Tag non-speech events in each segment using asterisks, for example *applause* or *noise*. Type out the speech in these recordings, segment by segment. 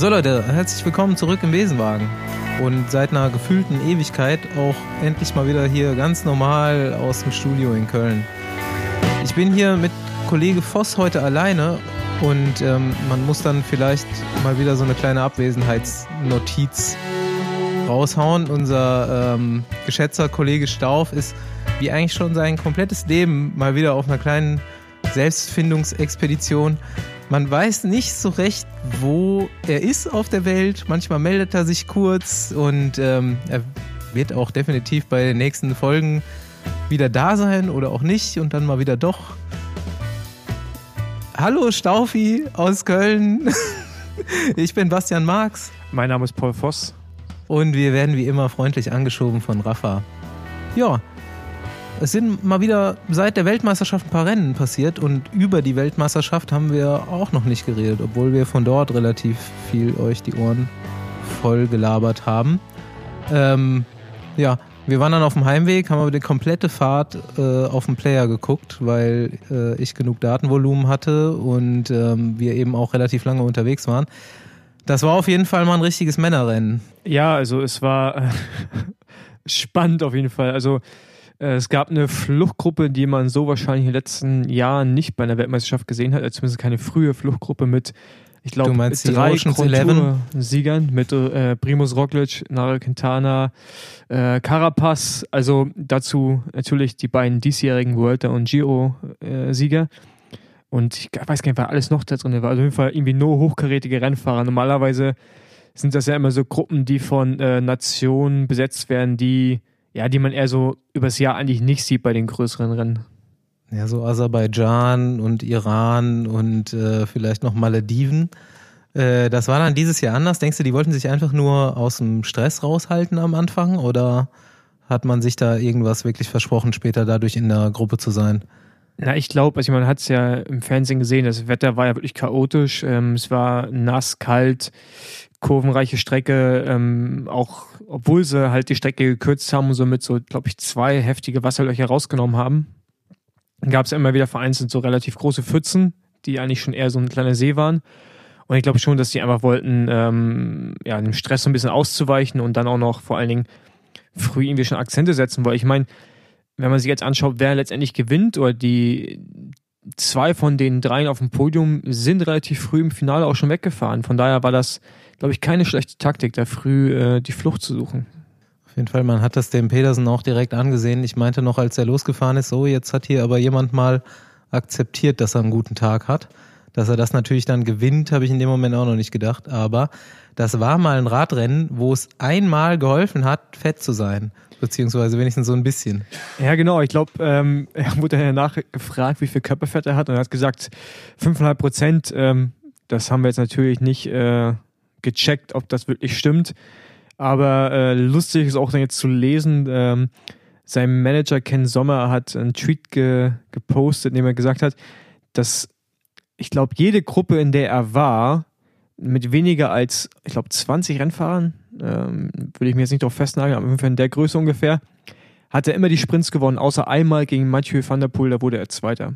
So Leute, herzlich willkommen zurück im Besenwagen. Und seit einer gefühlten Ewigkeit auch endlich mal wieder hier ganz normal aus dem Studio in Köln. Ich bin hier mit Kollege Voss heute alleine und ähm, man muss dann vielleicht mal wieder so eine kleine Abwesenheitsnotiz raushauen. Unser ähm, geschätzter Kollege Stauf ist wie eigentlich schon sein komplettes Leben mal wieder auf einer kleinen Selbstfindungsexpedition. Man weiß nicht so recht, wo er ist auf der Welt. Manchmal meldet er sich kurz und ähm, er wird auch definitiv bei den nächsten Folgen wieder da sein oder auch nicht und dann mal wieder doch. Hallo Staufi aus Köln. *laughs* Ich bin Bastian Marx. Mein Name ist Paul Voss. Und wir werden wie immer freundlich angeschoben von Rafa. Ja, es sind mal wieder seit der Weltmeisterschaft ein paar Rennen passiert und über die Weltmeisterschaft haben wir auch noch nicht geredet, obwohl wir von dort relativ viel euch die Ohren voll gelabert haben. Ähm, ja, wir waren dann auf dem Heimweg, haben aber die komplette Fahrt äh, auf dem Player geguckt, weil äh, ich genug Datenvolumen hatte und ähm, wir eben auch relativ lange unterwegs waren. Das war auf jeden Fall mal ein richtiges Männerrennen. Ja, also es war äh, *laughs* spannend auf jeden Fall. Also es gab eine Fluchtgruppe, die man so wahrscheinlich in den letzten Jahren nicht bei einer Weltmeisterschaft gesehen hat, also zumindest keine frühe Fluchtgruppe mit, ich glaube, drei Siegern mit äh, Primus Roglic, Nairo Quintana, äh, Carapaz, also dazu natürlich die beiden diesjährigen World und Giro-Sieger. Äh, und ich weiß gar nicht, wer alles noch da drin war. Also auf jeden Fall irgendwie nur hochkarätige Rennfahrer. Normalerweise sind das ja immer so Gruppen, die von äh, Nationen besetzt werden, die ja, die man eher so übers Jahr eigentlich nicht sieht bei den größeren Rennen. Ja, so Aserbaidschan und Iran und äh, vielleicht noch Malediven. Äh, das war dann dieses Jahr anders. Denkst du, die wollten sich einfach nur aus dem Stress raushalten am Anfang oder hat man sich da irgendwas wirklich versprochen, später dadurch in der Gruppe zu sein? Na, ich glaube, also man hat es ja im Fernsehen gesehen, das Wetter war ja wirklich chaotisch. Ähm, es war nass, kalt, kurvenreiche Strecke, ähm, auch obwohl sie halt die Strecke gekürzt haben und somit so, glaube ich, zwei heftige Wasserlöcher rausgenommen haben, gab es immer wieder vereinzelt so relativ große Pfützen, die eigentlich schon eher so ein kleiner See waren. Und ich glaube schon, dass die einfach wollten, ähm, ja, dem Stress so ein bisschen auszuweichen und dann auch noch vor allen Dingen früh irgendwie schon Akzente setzen, weil ich meine, wenn man sich jetzt anschaut, wer letztendlich gewinnt oder die zwei von den dreien auf dem Podium sind relativ früh im Finale auch schon weggefahren. Von daher war das glaube ich, keine schlechte Taktik, da früh äh, die Flucht zu suchen. Auf jeden Fall, man hat das dem Petersen auch direkt angesehen. Ich meinte noch, als er losgefahren ist, so, jetzt hat hier aber jemand mal akzeptiert, dass er einen guten Tag hat. Dass er das natürlich dann gewinnt, habe ich in dem Moment auch noch nicht gedacht. Aber das war mal ein Radrennen, wo es einmal geholfen hat, fett zu sein. Beziehungsweise wenigstens so ein bisschen. Ja, genau. Ich glaube, ähm, *laughs* er wurde danach gefragt, wie viel Körperfett er hat. Und er hat gesagt, 5,5 Prozent. Ähm, das haben wir jetzt natürlich nicht äh, gecheckt, ob das wirklich stimmt. Aber äh, lustig ist auch dann jetzt zu lesen, ähm, sein Manager Ken Sommer hat einen Tweet ge gepostet, in dem er gesagt hat, dass ich glaube, jede Gruppe, in der er war, mit weniger als, ich glaube, 20 Rennfahrern, ähm, würde ich mir jetzt nicht darauf festnageln, aber ungefähr in der Größe ungefähr, hat er immer die Sprints gewonnen, außer einmal gegen Mathieu van der Poel, da wurde er Zweiter.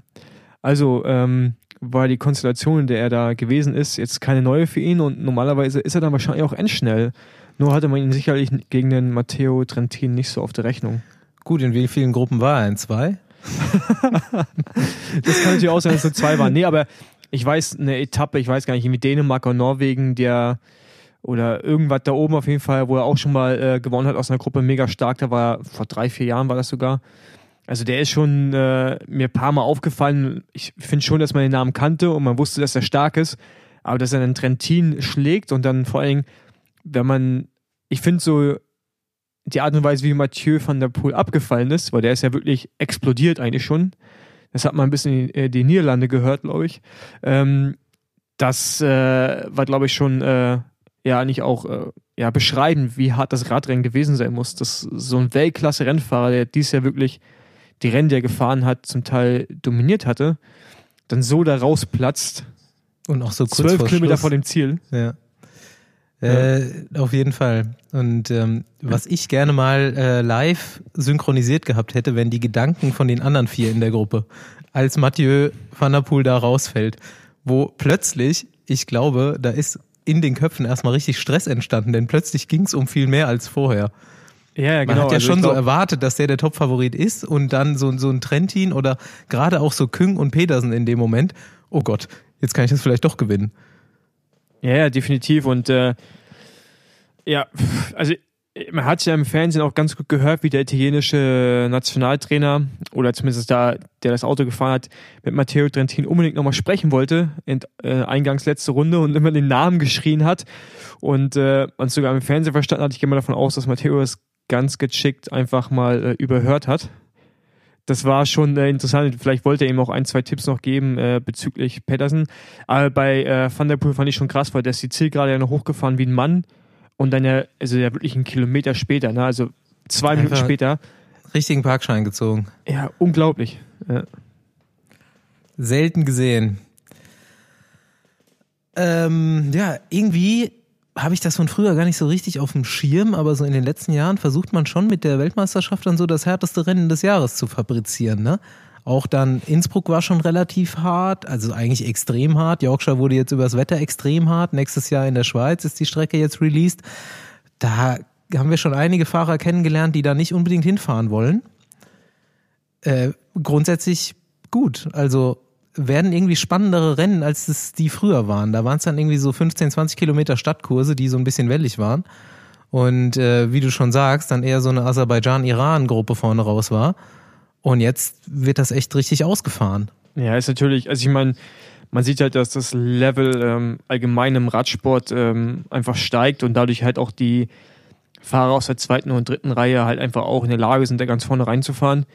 Also, ähm, war die Konstellation, in der er da gewesen ist, jetzt keine neue für ihn und normalerweise ist er dann wahrscheinlich auch endschnell. Nur hatte man ihn sicherlich gegen den Matteo Trentin nicht so auf der Rechnung. Gut, in wie vielen Gruppen war er? In zwei? *laughs* das kann natürlich auch sein, dass es nur zwei waren. Nee, aber ich weiß eine Etappe, ich weiß gar nicht, mit Dänemark und Norwegen, der oder irgendwas da oben auf jeden Fall, wo er auch schon mal äh, gewonnen hat aus einer Gruppe, mega stark. Da war er, vor drei, vier Jahren war das sogar. Also der ist schon äh, mir ein paar Mal aufgefallen. Ich finde schon, dass man den Namen kannte und man wusste, dass er stark ist. Aber dass er einen Trentin schlägt und dann vor allem, wenn man, ich finde so die Art und Weise, wie Mathieu van der Poel abgefallen ist, weil der ist ja wirklich explodiert eigentlich schon. Das hat man ein bisschen in die, äh, die Niederlande gehört, glaube ich. Ähm, das äh, war, glaube ich, schon äh, ja nicht auch äh, ja beschreiben, wie hart das Radrennen gewesen sein muss. Das so ein Weltklasse-Rennfahrer, der dies ja wirklich die Rennen, die er gefahren hat, zum Teil dominiert hatte, dann so da rausplatzt. Und auch so kurz Zwölf Kilometer vor dem Ziel. Ja. Äh, auf jeden Fall. Und ähm, was ich gerne mal äh, live synchronisiert gehabt hätte, wenn die Gedanken von den anderen vier in der Gruppe, als Mathieu van der Poel da rausfällt, wo plötzlich, ich glaube, da ist in den Köpfen erstmal richtig Stress entstanden, denn plötzlich ging es um viel mehr als vorher. Ja, ja, genau. Man hat ja Also schon ich so glaub- erwartet, dass der der Top-Favorit ist und dann so, so ein Trentin oder gerade auch so Küng und Petersen in dem Moment. Oh Gott, jetzt kann ich das vielleicht doch gewinnen. Ja, ja, definitiv. Und äh, ja, also man hat ja im Fernsehen auch ganz gut gehört, wie der italienische Nationaltrainer oder zumindest da, der das Auto gefahren hat, mit Matteo Trentin unbedingt nochmal sprechen wollte, in äh, eingangs letzte Runde und immer den Namen geschrien hat. Und äh, man es sogar im Fernsehen verstanden hat, ich gehe mal davon aus, dass Matteo es ganz geschickt einfach mal äh, überhört hat. Das war schon äh, interessant. Vielleicht wollte er ihm auch ein, zwei Tipps noch geben äh, bezüglich Pedersen. Aber bei äh, Van der Poel fand ich schon krass, weil der ist die Zielgerade ja noch hochgefahren wie ein Mann und dann ja, also ja wirklich einen Kilometer später, ne? also zwei Minuten Einfach- später. Richtigen Parkschein gezogen. Ja, unglaublich. Ja. Selten gesehen. Ähm, ja, irgendwie habe ich das von früher gar nicht so richtig auf dem Schirm, aber so in den letzten Jahren versucht man schon mit der Weltmeisterschaft dann so das härteste Rennen des Jahres zu fabrizieren, ne? Auch dann Innsbruck war schon relativ hart, also eigentlich extrem hart. Yorkshire wurde jetzt übers Wetter extrem hart. Nächstes Jahr in der Schweiz ist die Strecke jetzt released. Da haben wir schon einige Fahrer kennengelernt, die da nicht unbedingt hinfahren wollen. Äh, grundsätzlich gut. Also werden irgendwie spannendere Rennen, als es die früher waren. Da waren es dann irgendwie so 15, 20 Kilometer Stadtkurse, die so ein bisschen wellig waren. Und äh, wie du schon sagst, dann eher so eine Aserbaidschan-Iran-Gruppe vorne raus war. Und jetzt wird das echt richtig ausgefahren. ja, ist natürlich, also ich meine, man sieht halt, dass das Level ähm, allgemein im Radsport ähm, einfach steigt und dadurch halt auch die Fahrer aus der zweiten und dritten Reihe halt einfach auch in der Lage sind, da ganz vorne reinzufahren.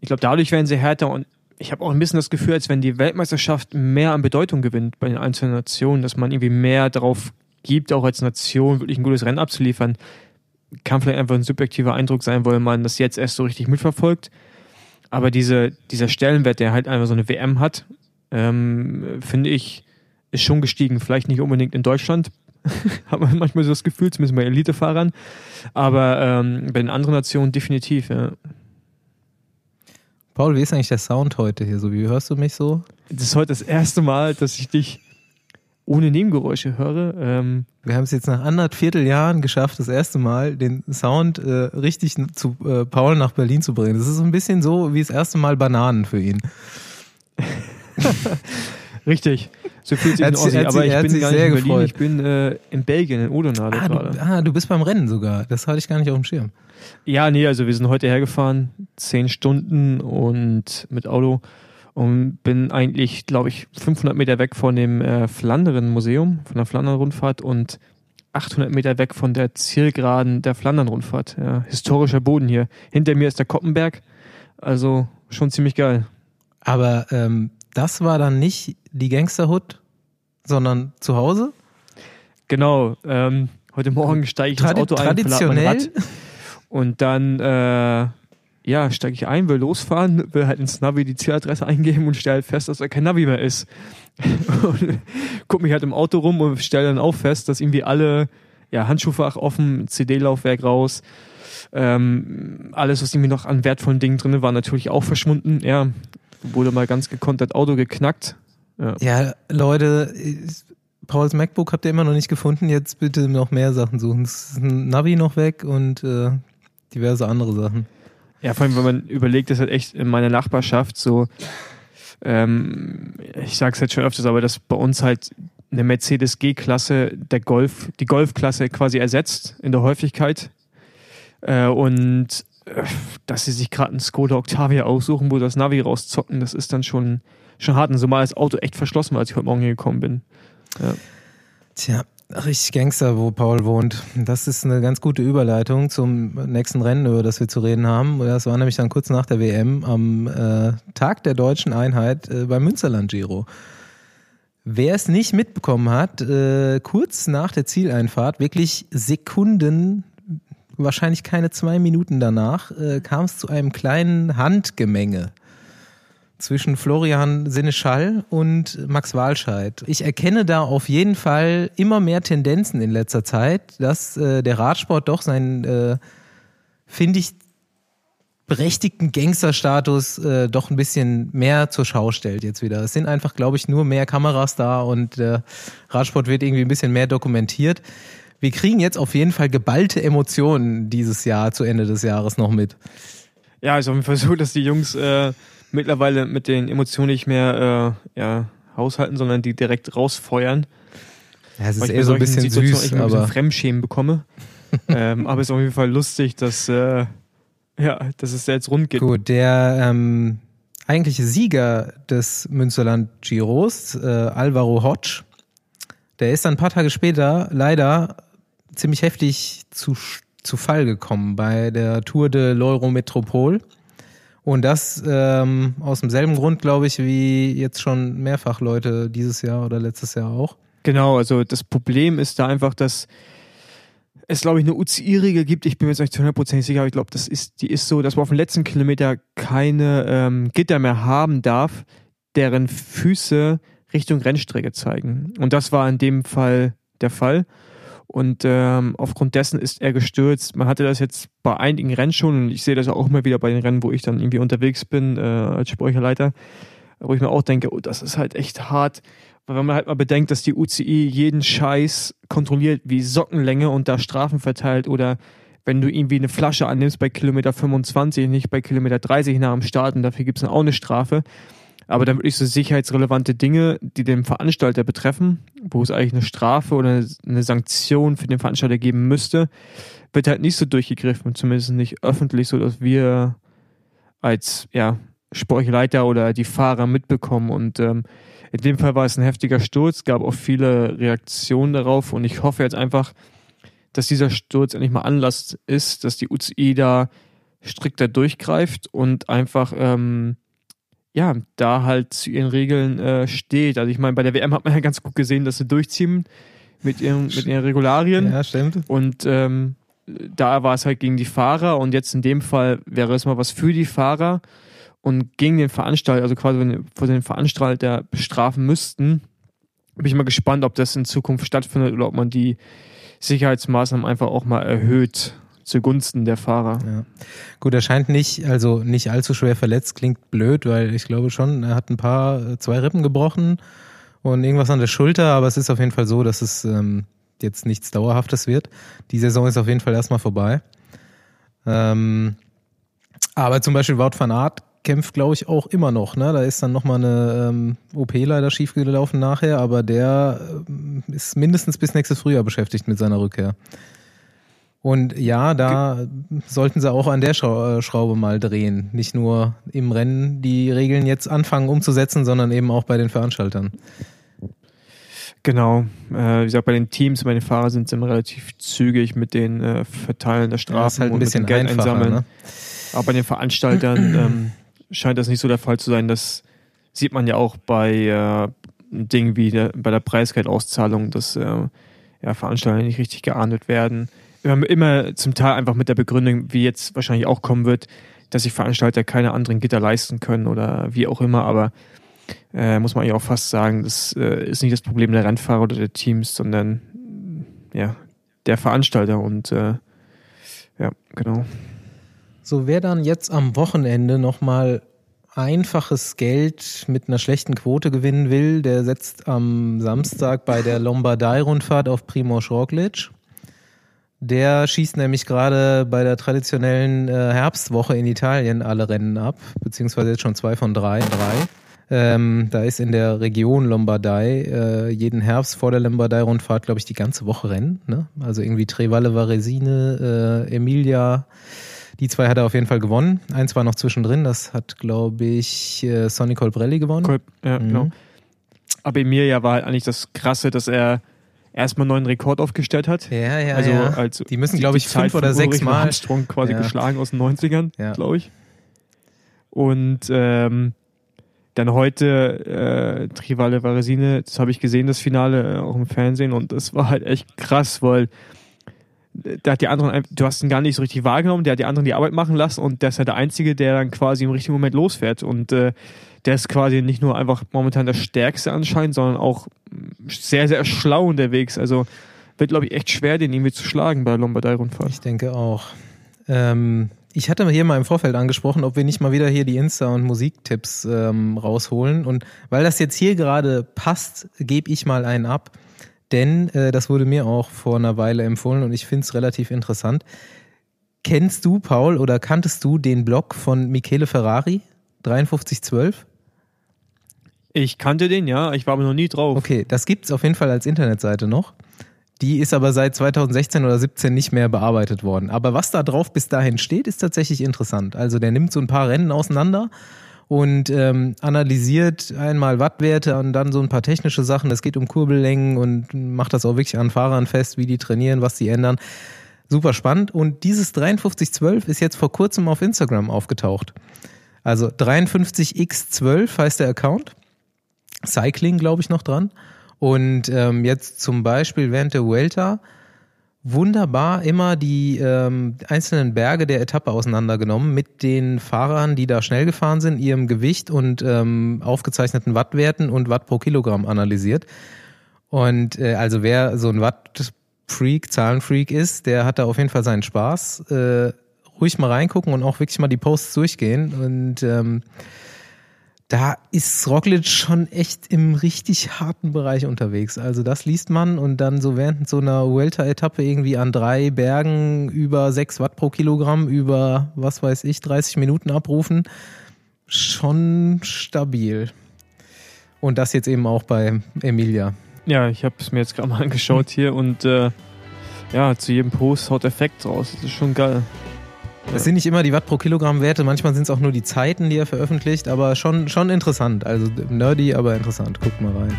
Ich glaube, dadurch werden sie härter und ich habe auch ein bisschen das Gefühl, als wenn die Weltmeisterschaft mehr an Bedeutung gewinnt bei den einzelnen Nationen, dass man irgendwie mehr darauf gibt, auch als Nation wirklich ein gutes Rennen abzuliefern. Kann vielleicht einfach ein subjektiver Eindruck sein, weil man das jetzt erst so richtig mitverfolgt. Aber diese, dieser Stellenwert, der halt einfach so eine WM hat, ähm, finde ich, ist schon gestiegen. Vielleicht nicht unbedingt in Deutschland, *laughs* hat man manchmal so das Gefühl, zumindest bei Elitefahrern. Aber ähm, bei den anderen Nationen definitiv, ja. Paul, wie ist eigentlich der Sound heute hier? So, wie hörst du mich so? Das ist heute das erste Mal, dass ich dich ohne Nebengeräusche höre. Ähm, Wir haben es jetzt nach anderthalb Vierteljahren geschafft, das erste Mal den Sound äh, richtig zu äh, Paul nach Berlin zu bringen. Das ist so ein bisschen so wie das erste Mal Bananen für ihn. *laughs* richtig. So fühlt sich ein Ossi. er Aber ich bin gar nicht sehr in Berlin, gefreut. ich bin äh, in Belgien, in Odonade Ah gerade. du, ah, du bist beim Rennen sogar. Das hatte ich gar nicht auf dem Schirm. Ja, nee, also wir sind heute hergefahren, zehn Stunden und mit Auto und bin eigentlich, glaube ich, 500 Meter weg von dem äh, Flandern-Museum, von der Flandern-Rundfahrt und 800 Meter weg von der Zielgeraden der Flandern-Rundfahrt. Ja, historischer Boden hier. Hinter mir ist der Koppenberg, also schon ziemlich geil. Aber ähm, das war dann nicht die Gangsterhood, sondern zu Hause? Genau, ähm, heute Morgen steige ich ins Tradi Auto ein, verlade mein traditionell? Rad und dann äh, ja, steige ich ein, will losfahren, will halt ins Navi die Zieladresse eingeben und stelle halt fest, dass da kein Navi mehr ist. *laughs* und guck mich halt im Auto rum und stelle dann auch fest, dass irgendwie alle, ja, Handschuhfach offen, CD-Laufwerk raus, ähm, alles, was irgendwie noch an wertvollen Dingen drin war, natürlich auch verschwunden. Ja, wurde mal ganz gekonnt das Auto geknackt. Ja. Ja, Leute, Pauls MacBook habt ihr immer noch nicht gefunden. Jetzt bitte noch mehr Sachen suchen. Ein Navi noch weg und äh, diverse andere Sachen. Ja, vor allem, wenn man überlegt, dass halt echt in meiner Nachbarschaft so, ähm, ich sag's jetzt schon öfters, aber dass bei uns halt eine Mercedes G-Klasse der Golf, die Golf-Klasse quasi ersetzt in der Häufigkeit. Äh, und äh, dass sie sich gerade einen Skoda Octavia aussuchen, wo das Navi rauszocken, das ist dann schon, schon hart. Und so mal das Auto echt verschlossen war, als ich heute Morgen hier gekommen bin. Tja, richtig Gangster, wo Paul wohnt. Das ist eine ganz gute Überleitung zum nächsten Rennen, über das wir zu reden haben. Das war nämlich dann kurz nach der WM am äh, Tag der deutschen Einheit äh, beim Münsterland Giro. Wer es nicht mitbekommen hat, äh, kurz nach der Zieleinfahrt, wirklich Sekunden, wahrscheinlich keine zwei Minuten danach, äh, kam es zu einem kleinen Handgemenge zwischen Florian Seneschall und Max Walscheid. Ich erkenne da auf jeden Fall immer mehr Tendenzen in letzter Zeit, dass äh, der Radsport doch sein, äh, finde ich, berechtigten Gangsterstatus äh, doch ein bisschen mehr zur Schau stellt jetzt wieder. Es sind einfach, glaube ich, nur mehr Kameras da und äh, Radsport wird irgendwie ein bisschen mehr dokumentiert. Wir kriegen jetzt auf jeden Fall geballte Emotionen dieses Jahr zu Ende des Jahres noch mit. Ja, jeden Fall so, dass die Jungs äh, mittlerweile mit den Emotionen nicht mehr äh, ja, haushalten, sondern die direkt rausfeuern. Ja, es ist eher so ein bisschen süß, ich ein aber bisschen Fremdschämen bekomme. *laughs* ähm, aber es ist auf jeden Fall lustig, dass äh, ja, dass es jetzt rund geht. Gut, der ähm, eigentliche Sieger des Münsterland Giros, äh, Alvaro Hodge, der ist dann ein paar Tage später leider ziemlich heftig zu, zu Fall gekommen bei der Tour de l'Eurometropole. Und das ähm, aus demselben Grund, glaube ich, wie jetzt schon mehrfach Leute dieses Jahr oder letztes Jahr auch. Genau, also das Problem ist da einfach, dass es, glaube ich, eine UCI-Regel gibt. Ich bin mir jetzt nicht zu 100% sicher, aber ich glaube, das ist, die ist so, dass man auf dem letzten Kilometer keine ähm, Gitter mehr haben darf, deren Füße Richtung Rennstrecke zeigen. Und das war in dem Fall der Fall. Und ähm, aufgrund dessen ist er gestürzt. Man hatte das jetzt bei einigen Rennen schon und ich sehe das auch immer wieder bei den Rennen, wo ich dann irgendwie unterwegs bin äh, als Speicherleiter, wo ich mir auch denke, oh, das ist halt echt hart. Weil wenn man halt mal bedenkt, dass die UCI jeden Scheiß kontrolliert wie Sockenlänge und da Strafen verteilt oder wenn du irgendwie eine Flasche annimmst bei Kilometer 25, nicht bei Kilometer 30 nach dem Start und dafür gibt es auch eine Strafe. Aber dann wirklich so sicherheitsrelevante Dinge, die den Veranstalter betreffen, wo es eigentlich eine Strafe oder eine Sanktion für den Veranstalter geben müsste, wird halt nicht so durchgegriffen, zumindest nicht öffentlich, so dass wir als ja, Sportleiter oder die Fahrer mitbekommen. Und ähm, in dem Fall war es ein heftiger Sturz, gab auch viele Reaktionen darauf und ich hoffe jetzt einfach, dass dieser Sturz endlich mal Anlass ist, dass die UCI da strikter durchgreift und einfach ähm, ja, da halt zu ihren Regeln äh, steht. Also ich meine, bei der WM hat man ja ganz gut gesehen, dass sie durchziehen mit ihren, mit ihren Regularien. Ja, stimmt. Und ähm, da war es halt gegen die Fahrer und jetzt in dem Fall wäre es mal was für die Fahrer und gegen den Veranstalter, also quasi wenn vor den Veranstalter bestrafen müssten. Bin ich mal gespannt, ob das in Zukunft stattfindet oder ob man die Sicherheitsmaßnahmen einfach auch mal erhöht zugunsten der Fahrer. Ja. Gut, er scheint nicht, also nicht allzu schwer verletzt, klingt blöd, weil ich glaube schon, er hat ein paar, zwei Rippen gebrochen und irgendwas an der Schulter, aber es ist auf jeden Fall so, dass es ähm, jetzt nichts Dauerhaftes wird. Die Saison ist auf jeden Fall erstmal vorbei. Ähm, aber zum Beispiel Wout van Aert kämpft, glaube ich, auch immer noch. Ne? Da ist dann nochmal eine ähm, OP leider schiefgelaufen nachher, aber der ähm, ist mindestens bis nächstes Frühjahr beschäftigt mit seiner Rückkehr. Und ja, da sollten sie auch an der äh, Schraube mal drehen. Nicht nur im Rennen die Regeln jetzt anfangen umzusetzen, sondern eben auch bei den Veranstaltern. Genau. Äh, wie gesagt, bei den Teams, bei den Fahrern sind sie immer relativ zügig mit den äh, Verteilen der Strafen ja, halt ein und bisschen mit dem Geld einsammeln. Ne? Aber bei den Veranstaltern *clears throat* ähm, scheint das nicht so der Fall zu sein. Das sieht man ja auch bei äh, Dingen wie der, bei der Preisgeldauszahlung, dass äh, ja, Veranstalter nicht richtig geahndet werden immer, immer zum Teil einfach mit der Begründung, wie jetzt wahrscheinlich auch kommen wird, dass sich Veranstalter keine anderen Gitter leisten können oder wie auch immer, aber äh, muss man eigentlich auch fast sagen, das äh, ist nicht das Problem der Rennfahrer oder der Teams, sondern ja, der Veranstalter und äh, ja, genau. So, wer dann jetzt am Wochenende nochmal einfaches Geld mit einer schlechten Quote gewinnen will, der setzt am Samstag bei der Lombardei-Rundfahrt auf Primoz Roglic. Der schießt nämlich gerade bei der traditionellen äh, Herbstwoche in Italien alle Rennen ab, beziehungsweise jetzt schon zwei von drei. drei. Ähm, da ist in der Region Lombardei äh, jeden Herbst vor der Lombardei-Rundfahrt, glaube ich, die ganze Woche Rennen. Ne? Also irgendwie Trevalle Varesine, äh, Emilia. Die zwei hat er auf jeden Fall gewonnen. Eins war noch zwischendrin, das hat, glaube ich, äh, Sonny Colbrelli gewonnen. Col ja, mhm. genau. Aber Emilia war halt eigentlich das Krasse, dass er erstmal einen neuen Rekord aufgestellt hat. Ja, ja, also, ja. Als die müssen, glaube ich, fünf oder sechs Mal. Armstrong quasi ja. geschlagen aus den 90ern, ja. glaube ich. Und ähm, dann heute äh, Trivale Varesine, das habe ich gesehen, das Finale äh, auch im Fernsehen und das war halt echt krass, weil da hat die anderen, du hast ihn gar nicht so richtig wahrgenommen, der hat die anderen die Arbeit machen lassen und der ist ja der Einzige, der dann quasi im richtigen Moment losfährt und äh, der ist quasi nicht nur einfach momentan der Stärkste anscheinend, sondern auch sehr, sehr schlau unterwegs. Also wird, glaube ich, echt schwer, den irgendwie zu schlagen bei Lombardei-Rundfahrt. Ich denke auch. Ähm, ich hatte hier mal im Vorfeld angesprochen, ob wir nicht mal wieder hier die Insta- und Musiktipps ähm, rausholen. Und weil das jetzt hier gerade passt, gebe ich mal einen ab. Denn äh, das wurde mir auch vor einer Weile empfohlen und ich finde es relativ interessant. Kennst du, Paul, oder kanntest du den Blog von Michele Ferrari, 5312? Ich kannte den, ja, ich war aber noch nie drauf. Okay, das gibt's auf jeden Fall als Internetseite noch. Die ist aber seit 2016 oder 17 nicht mehr bearbeitet worden. Aber was da drauf bis dahin steht, ist tatsächlich interessant. Also der nimmt so ein paar Rennen auseinander und ähm, analysiert einmal Wattwerte und dann so ein paar technische Sachen. Es geht um Kurbellängen und macht das auch wirklich an Fahrern fest, wie die trainieren, was die ändern. Super spannend. Und dieses 5312 ist jetzt vor kurzem auf Instagram aufgetaucht. Also 53x12 heißt der Account. Cycling, glaube ich, noch dran. Und ähm, jetzt zum Beispiel während der Vuelta wunderbar immer die ähm, einzelnen Berge der Etappe auseinandergenommen mit den Fahrern, die da schnell gefahren sind, ihrem Gewicht und ähm, aufgezeichneten Wattwerten und Watt pro Kilogramm analysiert. Und äh, also wer so ein Watt-Freak, Zahlenfreak ist, der hat da auf jeden Fall seinen Spaß. Äh, ruhig mal reingucken und auch wirklich mal die Posts durchgehen. Und ähm, da ist Roglic schon echt im richtig harten Bereich unterwegs. Also das liest man und dann so während so einer Welter-Etappe irgendwie an drei Bergen über sechs Watt pro Kilogramm über, was weiß ich, 30 Minuten abrufen. Schon stabil. Und das jetzt eben auch bei Emilia. Ja, ich habe es mir jetzt gerade mal *laughs* angeschaut hier und äh, ja, zu jedem Post haut Effekt raus. Das ist schon geil. Es sind nicht immer die Watt pro Kilogramm Werte, manchmal sind es auch nur die Zeiten, die er veröffentlicht, aber schon, schon interessant. Also nerdy, aber interessant. Guckt mal rein.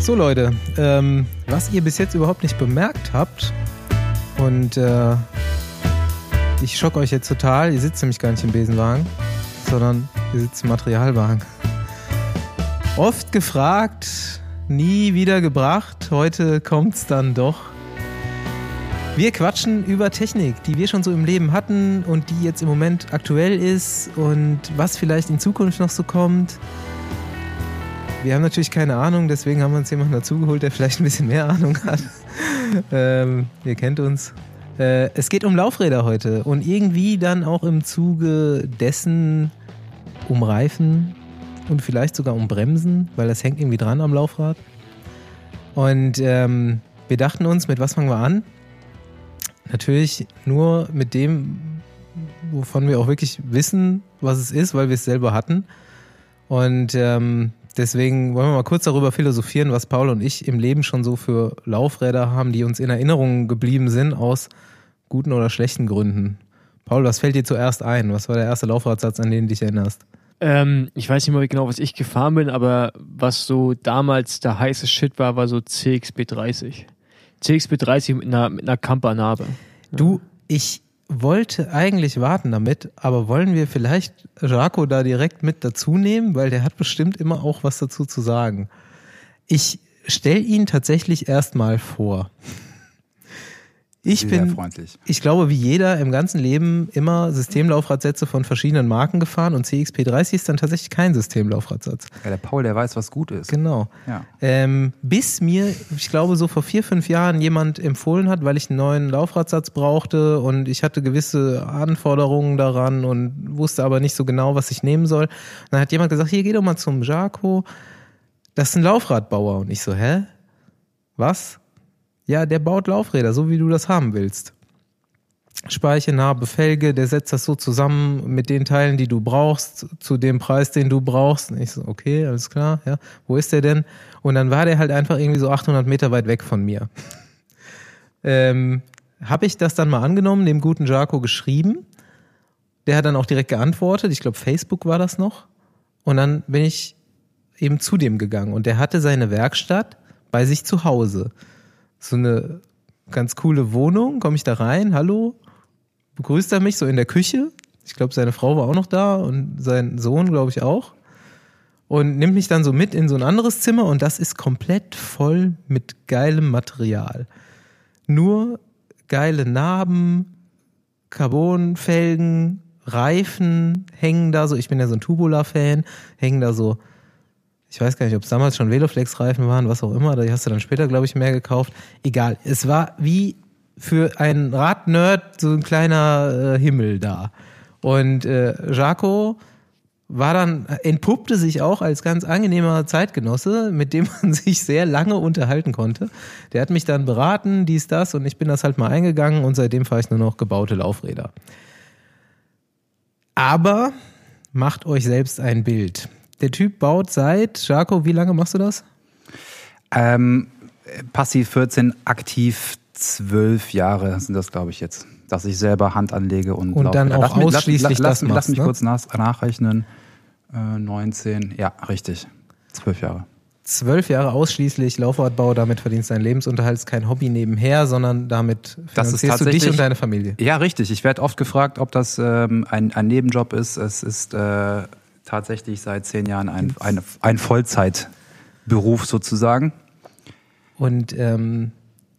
So Leute, ähm, was ihr bis jetzt überhaupt nicht bemerkt habt und äh, ich schock euch jetzt total, ihr sitzt nämlich gar nicht im Besenwagen, sondern ihr sitzt im Materialwagen. Oft gefragt, nie wieder gebracht. Heute kommt's dann doch. Wir quatschen über Technik, die wir schon so im Leben hatten und die jetzt im Moment aktuell ist und was vielleicht in Zukunft noch so kommt. Wir haben natürlich keine Ahnung, deswegen haben wir uns jemanden dazugeholt, der vielleicht ein bisschen mehr Ahnung hat. *laughs* ähm, ihr kennt uns. Äh, es geht um Laufräder heute und irgendwie dann auch im Zuge dessen um Reifen, und vielleicht sogar um Bremsen, weil das hängt irgendwie dran am Laufrad. Und ähm, wir dachten uns, mit was fangen wir an? Natürlich nur mit dem, wovon wir auch wirklich wissen, was es ist, weil wir es selber hatten. Und ähm, deswegen wollen wir mal kurz darüber philosophieren, was Paul und ich im Leben schon so für Laufräder haben, die uns in Erinnerung geblieben sind, aus guten oder schlechten Gründen. Paul, was fällt dir zuerst ein? Was war der erste Laufradsatz, an den du dich erinnerst? Ähm, ich weiß nicht mal genau, was ich gefahren bin, aber was so damals der heiße Shit war, war so CXB 30. CXB 30 mit einer, mit einer Kampernarbe. Du, ich wollte eigentlich warten damit, aber wollen wir vielleicht Jaco da direkt mit dazu nehmen, weil der hat bestimmt immer auch was dazu zu sagen. Ich stelle ihn tatsächlich erstmal vor. Ich Sehr bin, freundlich. ich glaube, wie jeder im ganzen Leben immer Systemlaufradsätze von verschiedenen Marken gefahren und CXP30 ist dann tatsächlich kein Systemlaufradsatz. Ja, der Paul, der weiß, was gut ist. Genau. Ja. Ähm, bis mir, ich glaube, so vor vier, fünf Jahren jemand empfohlen hat, weil ich einen neuen Laufradsatz brauchte und ich hatte gewisse Anforderungen daran und wusste aber nicht so genau, was ich nehmen soll. Und dann hat jemand gesagt, hier geh doch mal zum Jaco, das ist ein Laufradbauer. Und ich so, hä? Was? Ja, der baut Laufräder, so wie du das haben willst. Speiche, Narbe, Felge, der setzt das so zusammen mit den Teilen, die du brauchst, zu dem Preis, den du brauchst. Und ich so, okay, alles klar, ja. Wo ist der denn? Und dann war der halt einfach irgendwie so 800 Meter weit weg von mir. *laughs* ähm, habe ich das dann mal angenommen, dem guten Jaco geschrieben. Der hat dann auch direkt geantwortet. Ich glaube, Facebook war das noch. Und dann bin ich eben zu dem gegangen. Und der hatte seine Werkstatt bei sich zu Hause. So eine ganz coole Wohnung. Komme ich da rein, hallo, begrüßt er mich so in der Küche. Ich glaube, seine Frau war auch noch da und sein Sohn, glaube ich, auch. Und nimmt mich dann so mit in so ein anderes Zimmer und das ist komplett voll mit geilem Material. Nur geile Narben, Carbonfelgen, Reifen hängen da so. Ich bin ja so ein Tubular-Fan, hängen da so Ich weiß gar nicht, ob es damals schon Veloflex-Reifen waren, was auch immer. Die hast du dann später, glaube ich, mehr gekauft. Egal. Es war wie für einen Radnerd so ein kleiner äh, Himmel da. Und äh, Jaco war dann, entpuppte sich auch als ganz angenehmer Zeitgenosse, mit dem man *laughs* sich sehr lange unterhalten konnte. Der hat mich dann beraten, dies, das, und ich bin das halt mal eingegangen und seitdem fahre ich nur noch gebaute Laufräder. Aber macht euch selbst ein Bild. Der Typ baut seit, Jaco, wie lange machst du das? Ähm, passiv 14, aktiv 12 Jahre sind das, glaube ich, jetzt. Dass ich selber Hand anlege und, und dann auch lass ausschließlich mich, lass, das machst, Lass mich ne? kurz nach, nachrechnen. Äh, 19, ja, richtig. 12 Jahre. Zwölf Jahre ausschließlich Laufradbau, damit verdienst du deinen Lebensunterhalt, ist kein Hobby nebenher, sondern damit finanzierst du dich und deine Familie. Ja, richtig. Ich werde oft gefragt, ob das ähm, ein, ein Nebenjob ist. Es ist äh, tatsächlich seit zehn Jahren ein, ein, ein Vollzeitberuf sozusagen. Und ähm,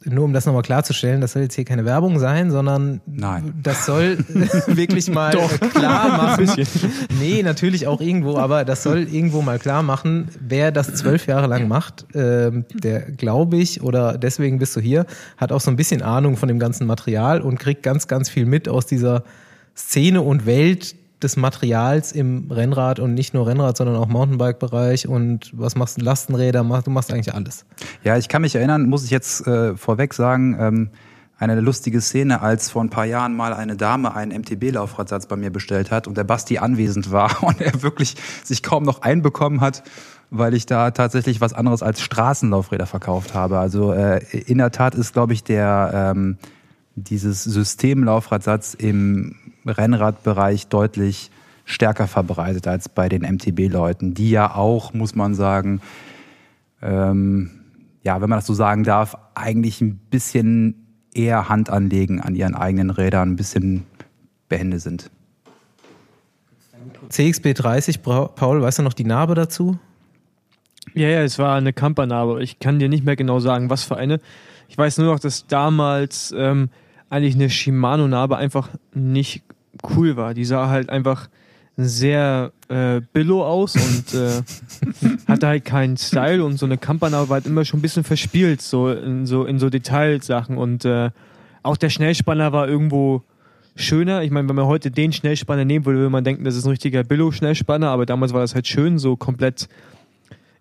nur um das nochmal klarzustellen, das soll jetzt hier keine Werbung sein, sondern Nein. das soll *laughs* wirklich mal klar *laughs* machen. nee, natürlich auch irgendwo, aber das soll irgendwo mal klar machen, wer das zwölf Jahre lang macht, ähm, der glaube ich, oder deswegen bist du hier, hat auch so ein bisschen Ahnung von dem ganzen Material und kriegt ganz, ganz viel mit aus dieser Szene und Welt, des Materials im Rennrad und nicht nur Rennrad, sondern auch Mountainbike-Bereich und was machst du, Lastenräder, du machst eigentlich alles. Ja, ich kann mich erinnern, muss ich jetzt äh, vorweg sagen, ähm, eine lustige Szene, als vor ein paar Jahren mal eine Dame einen MTB-Laufradsatz bei mir bestellt hat und der Basti anwesend war *laughs* und er wirklich sich kaum noch einbekommen hat, weil ich da tatsächlich was anderes als Straßenlaufräder verkauft habe. Also äh, in der Tat ist, glaube ich, der ähm, dieses Systemlaufradsatz im Rennradbereich deutlich stärker verbreitet als bei den MTB-Leuten, die ja auch, muss man sagen, ähm, ja, wenn man das so sagen darf, eigentlich ein bisschen eher Hand anlegen an ihren eigenen Rädern, ein bisschen behende sind. CXB 30, Paul, weißt du noch die Narbe dazu? Ja, ja, es war eine Kampernarbe. Ich kann dir nicht mehr genau sagen, was für eine. Ich weiß nur noch, dass damals ähm, eigentlich eine Shimano-Narbe einfach nicht cool war. Die sah halt einfach sehr äh, billow aus und äh, *laughs* hatte halt keinen Style und so eine Kampernarbe war halt immer schon ein bisschen verspielt, so in so, in so Detailsachen. Und äh, auch der Schnellspanner war irgendwo schöner. Ich meine, wenn man heute den Schnellspanner nehmen würde, würde man denken, das ist ein richtiger Billo-Schnellspanner, aber damals war das halt schön, so komplett,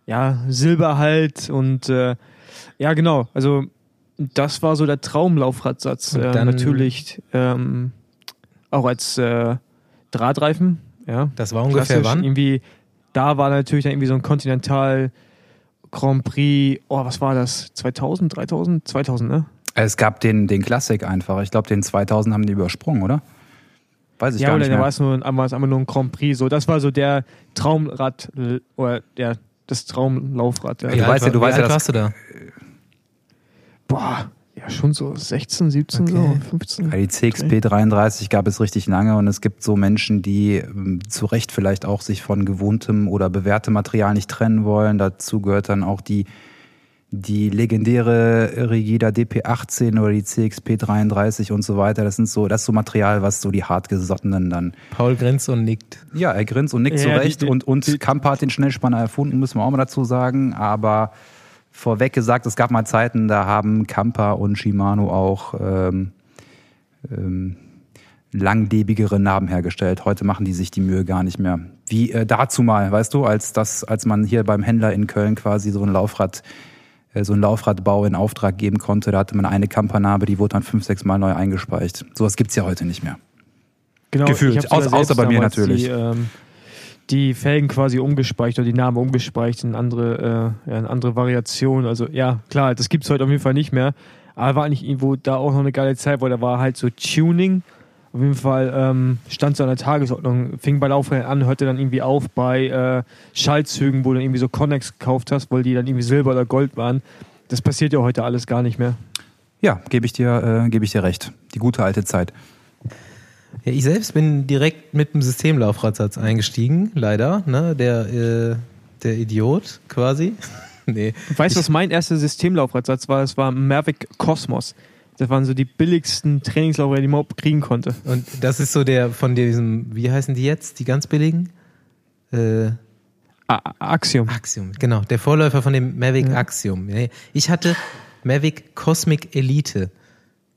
ja, Silber halt und äh, ja, genau. Also das war so der Traumlaufradsatz. Äh, natürlich ähm, auch als äh, Drahtreifen. Ja. Das war ungefähr wann? Irgendwie, da war natürlich dann irgendwie so ein Continental Grand Prix, oh, was war das? 2000, 3000? 2000, ne? Es gab den, den Classic einfach. Ich glaube, den 2000 haben die übersprungen, oder? Weiß ich ja, gar nicht. Ja, oder war es nur, einfach nur ein Grand Prix. So, das war so der Traumrad, oder der, das Traumlaufrad. Ja. Wie, alt, ja, du weißt ja, das, warst du da? Boah, ja, schon so 16, 17, okay. so 15. Ja, die CXP 33 gab es richtig lange und es gibt so Menschen, die ähm, zu Recht vielleicht auch sich von gewohntem oder bewährtem Material nicht trennen wollen. Dazu gehört dann auch die, die legendäre Rigida DP18 oder die CXP 33 und so weiter. Das sind so, das ist so Material, was so die hartgesottenen dann. Paul grinst und nickt. Ja, er grinst und nickt ja, zu Recht. Die, die, und, und Kampa hat den Schnellspanner erfunden, müssen wir auch mal dazu sagen. Aber vorweg gesagt, es gab mal Zeiten, da haben Kampa und Shimano auch ähm, ähm, langlebigere Narben hergestellt. Heute machen die sich die Mühe gar nicht mehr. Wie äh, dazu mal, weißt du, als das, als man hier beim Händler in Köln quasi so ein Laufrad, äh, so ein Laufradbau in Auftrag geben konnte, da hatte man eine Kampa-Narbe, die wurde dann fünf, sechs Mal neu eingespeicht. Sowas gibt's ja heute nicht mehr. Genau, Gefühlt. Außer, außer bei mir natürlich. Die, ähm die Felgen quasi umgespeicht oder die Namen umgespeicht in andere, äh, ja, in andere Variationen. Also ja, klar, das gibt es heute auf jeden Fall nicht mehr. Aber war eigentlich irgendwo da auch noch eine geile Zeit, weil da war halt so Tuning. Auf jeden Fall ähm, stand so an der Tagesordnung, fing bei Laufrädern an, hörte dann irgendwie auf bei äh, Schaltzügen, wo du dann irgendwie so Connex gekauft hast, weil die dann irgendwie Silber oder Gold waren. Das passiert ja heute alles gar nicht mehr. Ja, gebe ich äh, gebe ich dir recht. Die gute alte Zeit. Ja, ich selbst bin direkt mit dem Systemlaufradsatz eingestiegen, leider. Ne? Der, äh, der Idiot quasi. *laughs* nee. Weißt du, was mein erster Systemlaufradsatz war? Es war Mavic Cosmos. Das waren so die billigsten Trainingslaufräder, die man überhaupt kriegen konnte. Und das ist so der von diesem, wie heißen die jetzt? Die ganz billigen? Äh, A Axiom. Axiom, genau. Der Vorläufer von dem Mavic Ja. Axiom. Ich hatte Mavic Cosmic Elite.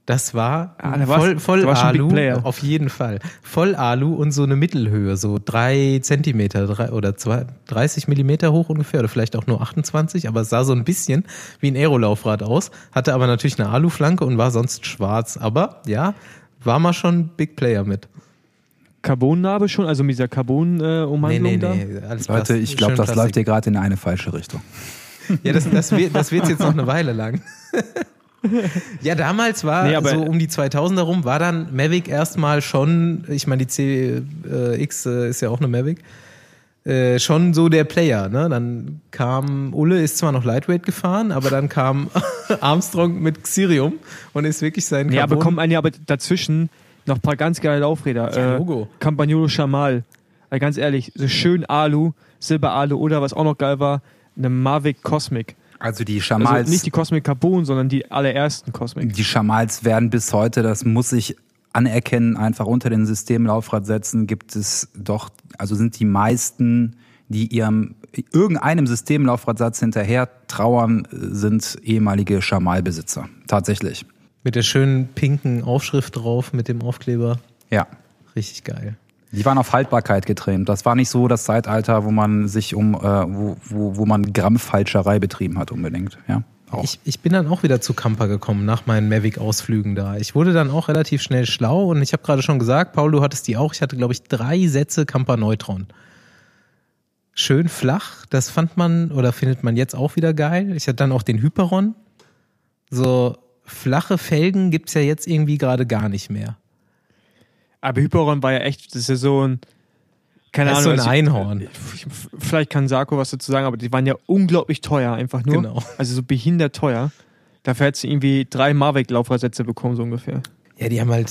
Das war Ah, da voll, voll da Alu, auf jeden Fall. Voll Alu und so eine Mittelhöhe, so drei Zentimeter drei, oder zwei, 30 Millimeter hoch ungefähr oder vielleicht auch nur 28, aber es sah so ein bisschen wie ein Aerolaufrad aus, hatte aber natürlich eine Aluflanke und war sonst schwarz. Aber ja, war mal schon Big Player mit. Carbonnarbe schon, also mit dieser Carbon-Ummantelung da. alles Leute, ich glaube, das Plastik. läuft hier gerade in eine falsche Richtung. Ja, das, das wird das wird's jetzt noch eine Weile lang. *laughs* ja, damals war Nee, so um die 2000er rum, war dann Mavic erstmal schon, ich meine, die CX äh, ist ja auch eine Mavic, äh, schon so der Player. Ne? Dann kam, Ulle ist zwar noch Lightweight gefahren, aber dann kam *laughs* Armstrong mit Xirium und ist wirklich sein aber Carbon- kommen ja, aber dazwischen noch ein paar ganz geile Laufräder. Ja, äh, Logo. Campagnolo Chamal. Also ganz ehrlich, so schön Alu, Silber-Alu oder was auch noch geil war, eine Mavic Cosmic. Also die Also Schamals, nicht die Cosmic Carbon, sondern die allerersten Cosmic. die Schamals werden bis heute, das muss ich anerkennen, einfach unter den Systemlaufradsätzen gibt es doch, also sind die meisten, die ihrem irgendeinem Systemlaufradsatz hinterher trauern, sind ehemalige Schamalbesitzer. Tatsächlich. mit der schönen pinken Aufschrift drauf, mit dem Aufkleber. Ja. Richtig geil. Die waren auf Haltbarkeit getrimmt. Das war nicht so das Zeitalter, wo man sich um, äh, wo, wo, wo man Grammfalscherei betrieben hat unbedingt. Ja. Ich, ich bin dann auch wieder zu Camper gekommen nach meinen Mavic-Ausflügen da. Ich wurde dann auch relativ schnell schlau und ich habe gerade schon gesagt, Paul, du hattest die auch. Ich hatte, glaube ich, drei Sätze Camper Neutron. Schön flach, das fand man oder findet man jetzt auch wieder geil. Ich hatte dann auch den Hyperon. So flache Felgen gibt's ja jetzt irgendwie gerade gar nicht mehr. Aber Hyperon war ja echt, das ist ja so ein, keine Das ist Ahnung. so ein also, Einhorn. ich- Vielleicht kann Sarko was dazu sagen, aber die waren ja unglaublich teuer, einfach nur. Genau. Also so behindert teuer. Dafür hättest du irgendwie drei Mavic-Laufradsätze bekommen, so ungefähr. Ja, die haben halt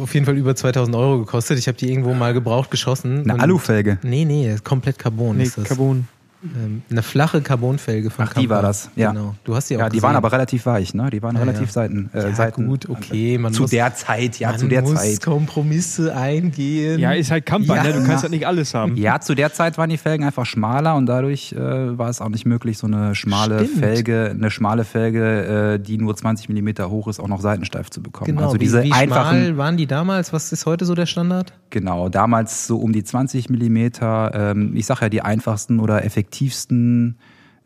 auf jeden Fall über 2000 Euro gekostet. Ich habe die irgendwo mal gebraucht geschossen. Eine Alufelge. Nee, nee, komplett Carbon Nee, ist das. Carbon. Ähm, eine flache Carbonfelge von Ach, die war das, ja. Genau. Du hast die auch Ja, die gesehen. waren aber relativ weich, ne? Die waren Ja, relativ ja. Seiten, äh, ja, Seiten. gut, okay. Man zu muss, der Zeit, ja, man zu der muss Zeit. Kompromisse eingehen. Ja, ist halt Camper, Ja. ne? Du kannst halt nicht alles haben. Ja, zu der Zeit waren die Felgen einfach schmaler und dadurch äh, war es auch nicht möglich, so eine schmale Stimmt. Felge, eine schmale Felge, äh, die nur 20 Millimeter hoch ist, auch noch seitensteif zu bekommen. Genau, also diese wie, wie einfachen, schmal waren die damals? Was ist heute so der Standard? genau, damals so um die 20 Millimeter. Ähm, ich sag ja, die einfachsten oder effektivsten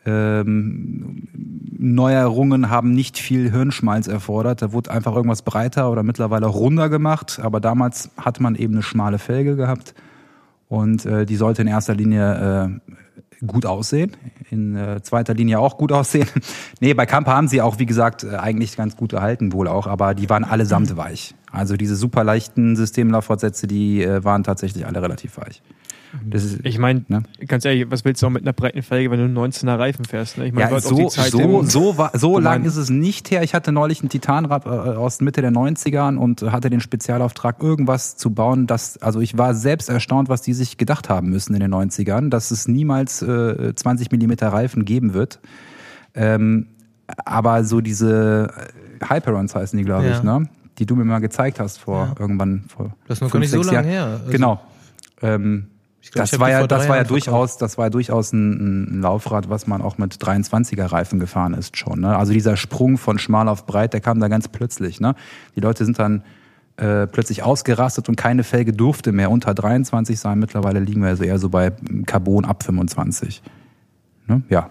ähm, Neuerungen haben nicht viel Hirnschmalz erfordert. Da wurde einfach irgendwas breiter oder mittlerweile runder gemacht. Aber damals hat man eben eine schmale Felge gehabt und äh, die sollte in erster Linie äh, gut aussehen, in äh, zweiter Linie auch gut *laughs* aussehen. nee, bei Kampa haben sie auch, wie gesagt, äh, eigentlich ganz gut gehalten wohl auch, aber die waren allesamt weich. Also diese super leichten Systemlauffortsätze, die äh, waren tatsächlich alle relativ weich. Das ist, Ich meine, Ne? ganz ehrlich, was willst du auch mit einer breiten Felge, wenn du einen 19er Reifen fährst? Ne? Ich meine, ja, so, so, so, war, so lang ist es nicht her. Ich hatte neulich einen Titanrad äh, aus Mitte der 90ern und hatte den Spezialauftrag, irgendwas zu bauen. Das, also ich war selbst erstaunt, was die sich gedacht haben müssen in den 90ern, dass es niemals äh, 20 Millimeter Reifen geben wird. Ähm, aber so diese äh, Hyperons heißen die, glaube Ja. ich, ne? die du mir mal gezeigt hast vor Ja. irgendwann vor Das ist noch fünf, gar nicht so sechs lange Jahren. her. Also, genau. Ähm, glaub, das war ja, das war ja durchaus, das war ja durchaus ein, ein Laufrad, was man auch mit 23er Reifen gefahren ist schon. Ne? Also dieser Sprung von schmal auf breit, der kam da ganz plötzlich. Ne? Die Leute sind dann äh, plötzlich ausgerastet und keine Felge durfte mehr unter 23 sein. Mittlerweile liegen wir also eher so bei Carbon ab 25. Ne? Ja.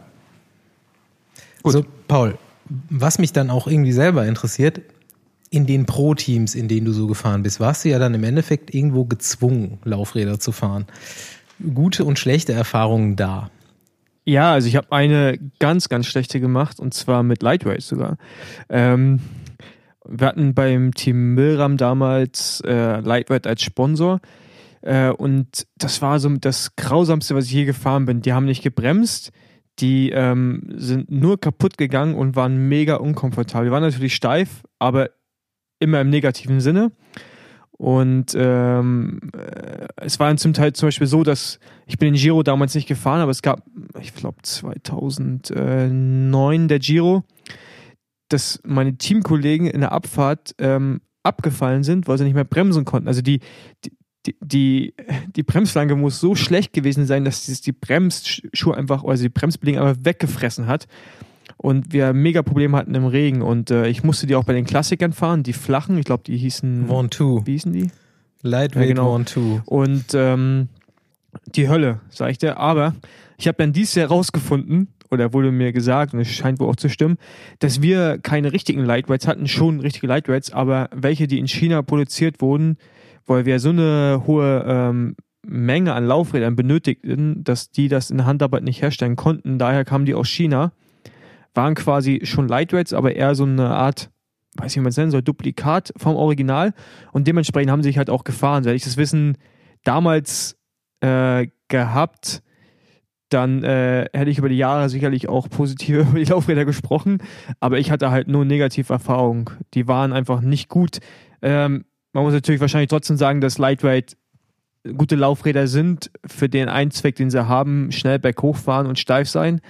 Gut. So, Paul, was mich dann auch irgendwie selber interessiert, in den Pro-Teams, in denen du so gefahren bist, warst du ja dann im Endeffekt irgendwo gezwungen, Laufräder zu fahren. Gute und schlechte Erfahrungen da. Ja, also ich habe eine ganz, ganz schlechte gemacht und zwar mit Lightweight sogar. Ähm, wir hatten beim Team Milram damals äh, Lightweight als Sponsor äh, und das war so das Grausamste, was ich je gefahren bin. Die haben nicht gebremst, die ähm, sind nur kaputt gegangen und waren mega unkomfortabel. Die waren natürlich steif, aber immer im negativen Sinne. Und ähm, äh, es war zum Teil zum Beispiel so, dass ich bin den Giro damals nicht gefahren, aber es gab, ich glaube 2009 der Giro, dass meine Teamkollegen in der Abfahrt ähm, abgefallen sind, weil sie nicht mehr bremsen konnten. Also die, die, die, die, Bremsflanke muss so schlecht gewesen sein, dass die Bremsschuhe einfach, also die Bremsbeläge einfach weggefressen hat. Und wir mega Probleme hatten im Regen. Und äh, ich musste die auch bei den Klassikern fahren, die flachen, ich glaube, die hießen. One Two. Wie hießen die? Lightweight Ja, genau. One Two. Und ähm, die Hölle, sag ich dir. Aber ich habe dann dieses Jahr rausgefunden, oder wurde mir gesagt, und es scheint wohl auch zu stimmen, dass wir keine richtigen Lightweights hatten, schon richtige Lightweights, aber welche, die in China produziert wurden, weil wir so eine hohe ähm, Menge an Laufrädern benötigten, dass die das in der Handarbeit nicht herstellen konnten. Daher kamen die aus China, waren quasi schon Lightweights, aber eher so eine Art, weiß nicht, wie man es nennen soll, Duplikat vom Original. Und dementsprechend haben sie sich halt auch gefahren. Hätte ich das Wissen damals äh, gehabt, dann äh, hätte ich über die Jahre sicherlich auch positiv *laughs* über die Laufräder gesprochen. Aber ich hatte halt nur negative Erfahrungen. Die waren einfach nicht gut. Ähm, man muss natürlich wahrscheinlich trotzdem sagen, dass Lightweight gute Laufräder sind für den einen Zweck, den sie haben, schnell berghoch fahren und steif sein.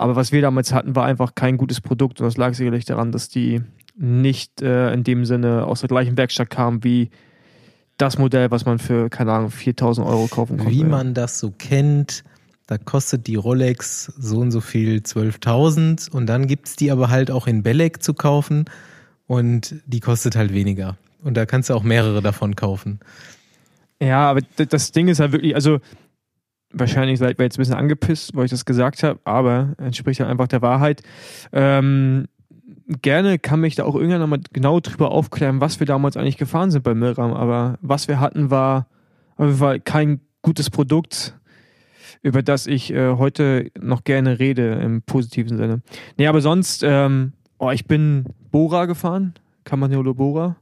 Aber was wir damals hatten, war einfach kein gutes Produkt und das lag sicherlich daran, dass die nicht äh, in dem Sinne aus der gleichen Werkstatt kamen wie das Modell, was man für, keine Ahnung, 4000 Euro kaufen konnte. Wie man das so kennt, da kostet die Rolex so und so viel 12.000 und dann gibt's die aber halt auch in Belek zu kaufen und die kostet halt weniger. Und da kannst du auch mehrere davon kaufen. Ja, aber das Ding ist halt wirklich, also wahrscheinlich seid ihr jetzt ein bisschen angepisst, weil ich das gesagt habe, aber entspricht halt einfach der Wahrheit. Ähm, gerne kann mich da auch irgendwann nochmal genau drüber aufklären, was wir damals eigentlich gefahren sind bei Milram, aber was wir hatten war Fall kein gutes Produkt, über das ich äh, heute noch gerne rede im positiven Sinne. Nee, aber sonst, ähm, oh, ich bin Bora gefahren, Campagnolo Bora.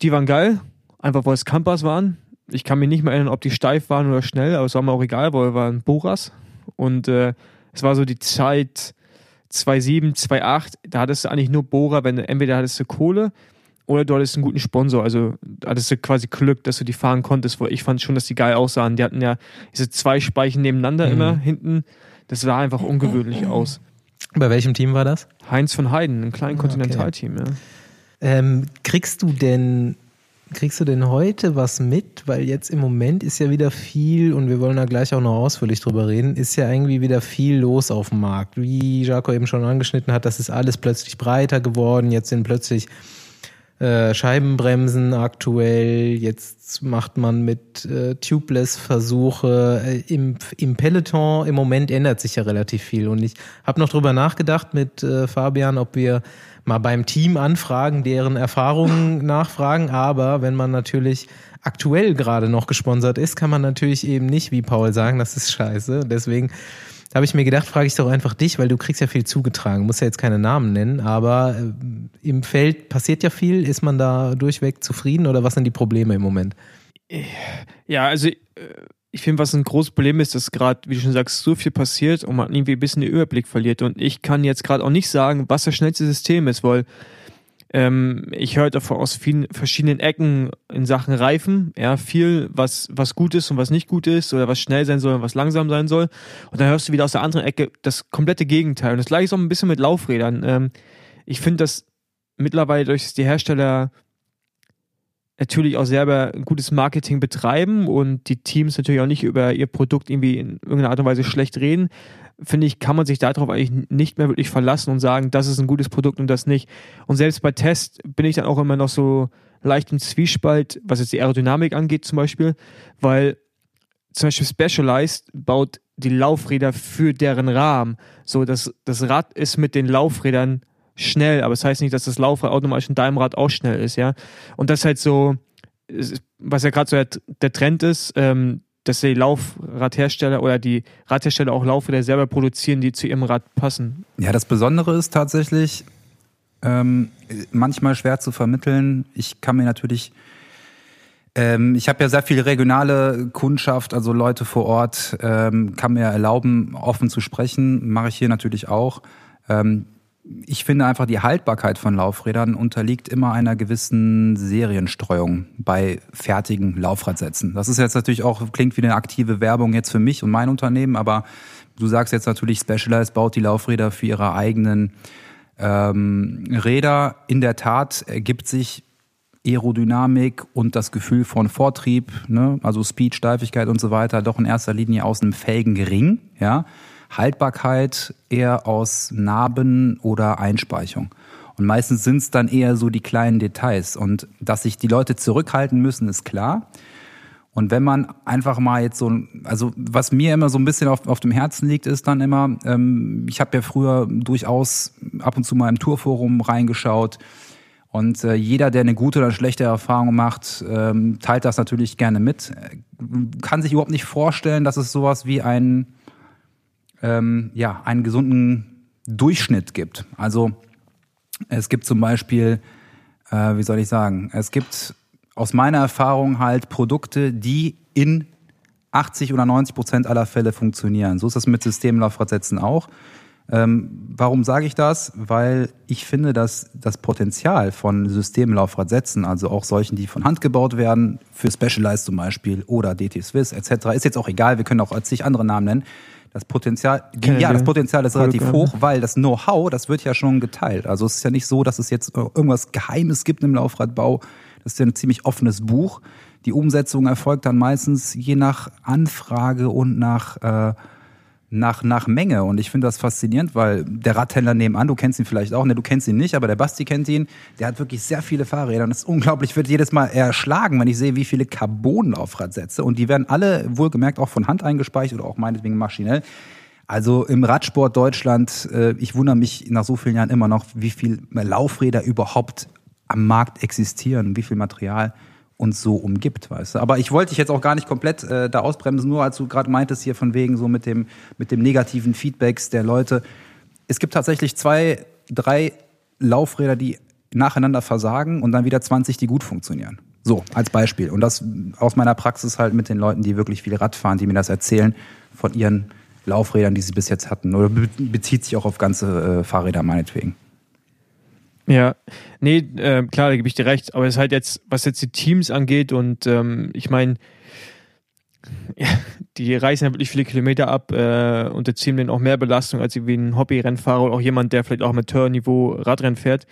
Die waren geil, einfach weil es Campers waren. Ich kann mich nicht mehr erinnern, ob die steif waren oder schnell, aber es war mir auch egal, weil wir waren Boras. Und äh, es war so die Zeit 2,7, 2,8. Da hattest du eigentlich nur Bohrer, wenn du, entweder hattest du Kohle oder du hattest einen guten Sponsor. Also hattest du quasi Glück, dass du die fahren konntest. Weil ich fand schon, dass die geil aussahen. Die hatten ja diese zwei Speichen nebeneinander Mhm. immer hinten. Das sah einfach ungewöhnlich aus. Bei welchem Team war das? Heinz von Heiden, ein kleines Ah, Okay. Kontinentalteam, ja. Ähm, kriegst du denn, kriegst du denn heute was mit? Weil jetzt im Moment ist ja wieder viel, und wir wollen da gleich auch noch ausführlich drüber reden, ist ja irgendwie wieder viel los auf dem Markt. Wie Jaco eben schon angeschnitten hat, das ist alles plötzlich breiter geworden. Jetzt sind plötzlich äh, Scheibenbremsen aktuell. Jetzt macht man mit äh, Tubeless-Versuche. Äh, im, Im Peloton im Moment ändert sich ja relativ viel. Und ich habe noch drüber nachgedacht mit äh, Fabian, ob wir mal beim Team anfragen, deren Erfahrungen *laughs* nachfragen. Aber wenn man natürlich aktuell gerade noch gesponsert ist, kann man natürlich eben nicht wie Paul sagen, das ist scheiße. Deswegen habe ich mir gedacht, frage ich doch einfach dich, weil du kriegst ja viel zugetragen. Muss ja jetzt keine Namen nennen, aber äh, im Feld passiert ja viel. Ist man da durchweg zufrieden oder was sind die Probleme im Moment? Ja, also äh, ich finde, was ein großes Problem ist, dass gerade, wie du schon sagst, so viel passiert und man irgendwie ein bisschen den Überblick verliert. Und ich kann jetzt gerade auch nicht sagen, was das schnellste System ist, weil ähm, ich höre davon aus vielen verschiedenen Ecken in Sachen Reifen, ja, viel, was, was gut ist und was nicht gut ist oder was schnell sein soll und was langsam sein soll. Und dann hörst du wieder aus der anderen Ecke das komplette Gegenteil. Und das gleiche ist auch ein bisschen mit Laufrädern. Ähm, ich finde, dass mittlerweile durch die Hersteller natürlich auch selber ein gutes Marketing betreiben und die Teams natürlich auch nicht über ihr Produkt irgendwie in irgendeiner Art und Weise schlecht reden, finde ich, kann man sich darauf eigentlich nicht mehr wirklich verlassen und sagen, das ist ein gutes Produkt und das nicht. Und selbst bei Tests bin ich dann auch immer noch so leicht im Zwiespalt, was jetzt die Aerodynamik angeht zum Beispiel, weil zum Beispiel Specialized baut die Laufräder für deren Rahmen. So, das, das Rad ist mit den Laufrädern schnell, aber das heißt nicht, dass das Laufrad automatisch in deinem Rad auch schnell ist, ja. Und das ist halt so, es was ja gerade so der, Trend ist, ähm, dass die Laufradhersteller oder die Radhersteller auch Laufräder selber produzieren, die zu ihrem Rad passen. Ja, das Besondere ist tatsächlich ähm, manchmal schwer zu vermitteln. Ich kann mir natürlich, ähm, ich habe ja sehr viel regionale Kundschaft, also Leute vor Ort, ähm, kann mir erlauben, offen zu sprechen. Mache ich hier natürlich auch. Ich finde einfach, die Haltbarkeit von Laufrädern unterliegt immer einer gewissen Serienstreuung bei fertigen Laufradsätzen. Das ist jetzt natürlich auch, klingt wie eine aktive Werbung jetzt für mich und mein Unternehmen, aber du sagst jetzt natürlich, Specialized baut die Laufräder für ihre eigenen ähm, Räder. In der Tat ergibt sich Aerodynamik und das Gefühl von Vortrieb, ne, also Speed, Steifigkeit und so weiter, doch in erster Linie aus einem fähigen Ring, ja. Haltbarkeit eher aus Narben oder Einspeichung. Und meistens sind es dann eher so die kleinen Details. Und dass sich die Leute zurückhalten müssen, ist klar. Und wenn man einfach mal jetzt so, also was mir immer so ein bisschen auf, auf dem Herzen liegt, ist dann immer, ähm, ich habe ja früher durchaus ab und zu mal im Tourforum reingeschaut. Und äh, jeder, der eine gute oder schlechte Erfahrung macht, ähm, teilt das natürlich gerne mit. Kann sich überhaupt nicht vorstellen, dass es sowas wie einen, ähm, ja, einen gesunden Durchschnitt gibt. Also es gibt zum Beispiel, äh, wie soll ich sagen, es gibt aus meiner Erfahrung halt Produkte, die in 80 oder 90 Prozent aller Fälle funktionieren. So ist das mit Systemlaufradsätzen auch. Ähm, warum sage ich das? Weil ich finde, dass das Potenzial von Systemlaufradsätzen, also auch solchen, die von Hand gebaut werden, für Specialized zum Beispiel oder DT Swiss etc., ist jetzt auch egal, wir können auch zig andere Namen nennen. Das Potenzial, ja, das Potenzial ist relativ hoch, weil das Know-how, das wird ja schon geteilt. Also es ist ja nicht so, dass es jetzt irgendwas Geheimes gibt im Laufradbau, das ist ja ein ziemlich offenes Buch. Die Umsetzung erfolgt dann meistens je nach Anfrage und nach, äh, nach, nach Menge. Und ich finde das faszinierend, weil der Radhändler nebenan, du kennst ihn vielleicht auch, ne, du kennst ihn nicht, aber der Basti kennt ihn, der hat wirklich sehr viele Fahrräder. Und es ist unglaublich, wird jedes Mal erschlagen, wenn ich sehe, wie viele Carbonlaufradsätze. Und die werden alle wohlgemerkt auch von Hand eingespeichert oder auch meinetwegen maschinell. Also im Radsport Deutschland, äh, ich wundere mich nach so vielen Jahren immer noch, wie viel Laufräder überhaupt am Markt existieren, wie viel Material uns so umgibt, weißt du. Aber ich wollte dich jetzt auch gar nicht komplett äh, da ausbremsen, nur als du gerade meintest hier von wegen so mit dem, mit dem negativen Feedbacks der Leute. Es gibt tatsächlich zwei, drei Laufräder, die nacheinander versagen und dann wieder 20, die gut funktionieren. So, als Beispiel. Und das aus meiner Praxis halt mit den Leuten, die wirklich viel Rad fahren, die mir das erzählen von ihren Laufrädern, die sie bis jetzt hatten. Oder bezieht sich auch auf ganze äh, Fahrräder meinetwegen. Ja, nee, äh, klar, da gebe ich dir recht. Aber es ist halt jetzt, was jetzt die Teams angeht und ähm, ich meine, ja, *laughs* die reißen ja wirklich viele Kilometer ab äh, und erzielen dann auch mehr Belastung als wie ein Hobby-Rennfahrer oder auch jemand, der vielleicht auch mit Amateurniveau Radrennen fährt.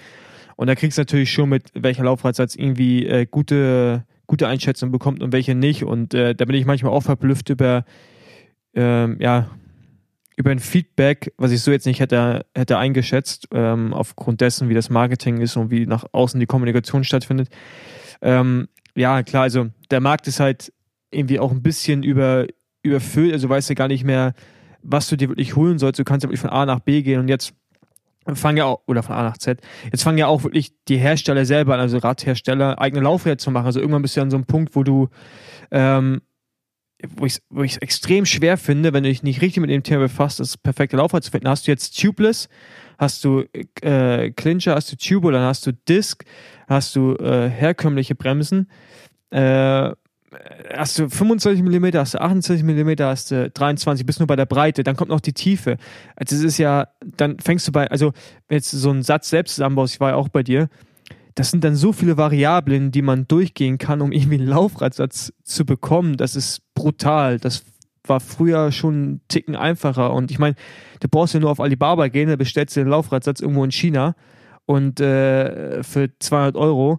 Und da kriegst du natürlich schon mit, welcher Laufradsatz irgendwie äh, gute, gute Einschätzung bekommt und welche nicht. Und äh, da bin ich manchmal auch verblüfft über, ähm, ja, über ein Feedback, was ich so jetzt nicht hätte, hätte eingeschätzt, ähm, aufgrund dessen, wie das Marketing ist und wie nach außen die Kommunikation stattfindet. Ähm, ja, klar, also der Markt ist halt irgendwie auch ein bisschen über, überfüllt, also weißt du gar nicht mehr, was du dir wirklich holen sollst. Du kannst ja wirklich von A nach B gehen und jetzt fangen ja auch, oder von A nach Z, jetzt fangen ja auch wirklich die Hersteller selber an, also Radhersteller, eigene Laufräder zu machen. Also irgendwann bist du an so einem Punkt, wo du ähm, wo ich es extrem schwer finde, wenn du dich nicht richtig mit dem Thema befasst, das perfekte Laufrad zu finden. Hast du jetzt Tubeless, hast du äh, Clincher, hast du Tubular, dann hast du Disc, hast du äh, herkömmliche Bremsen, äh, hast du 25 mm, hast du 28 mm, hast du 23, bist nur bei der Breite, dann kommt noch die Tiefe. Also es ist ja, dann fängst du bei, also wenn jetzt so einen Satz selbst zusammenbaust, ich war ja auch bei dir, das sind dann so viele Variablen, die man durchgehen kann, um irgendwie einen Laufradsatz zu bekommen. Das ist brutal. Das war früher schon einen Ticken einfacher. Und ich meine, du brauchst ja nur auf Alibaba gehen, da bestellst du den Laufradsatz irgendwo in China und äh, für 200 Euro.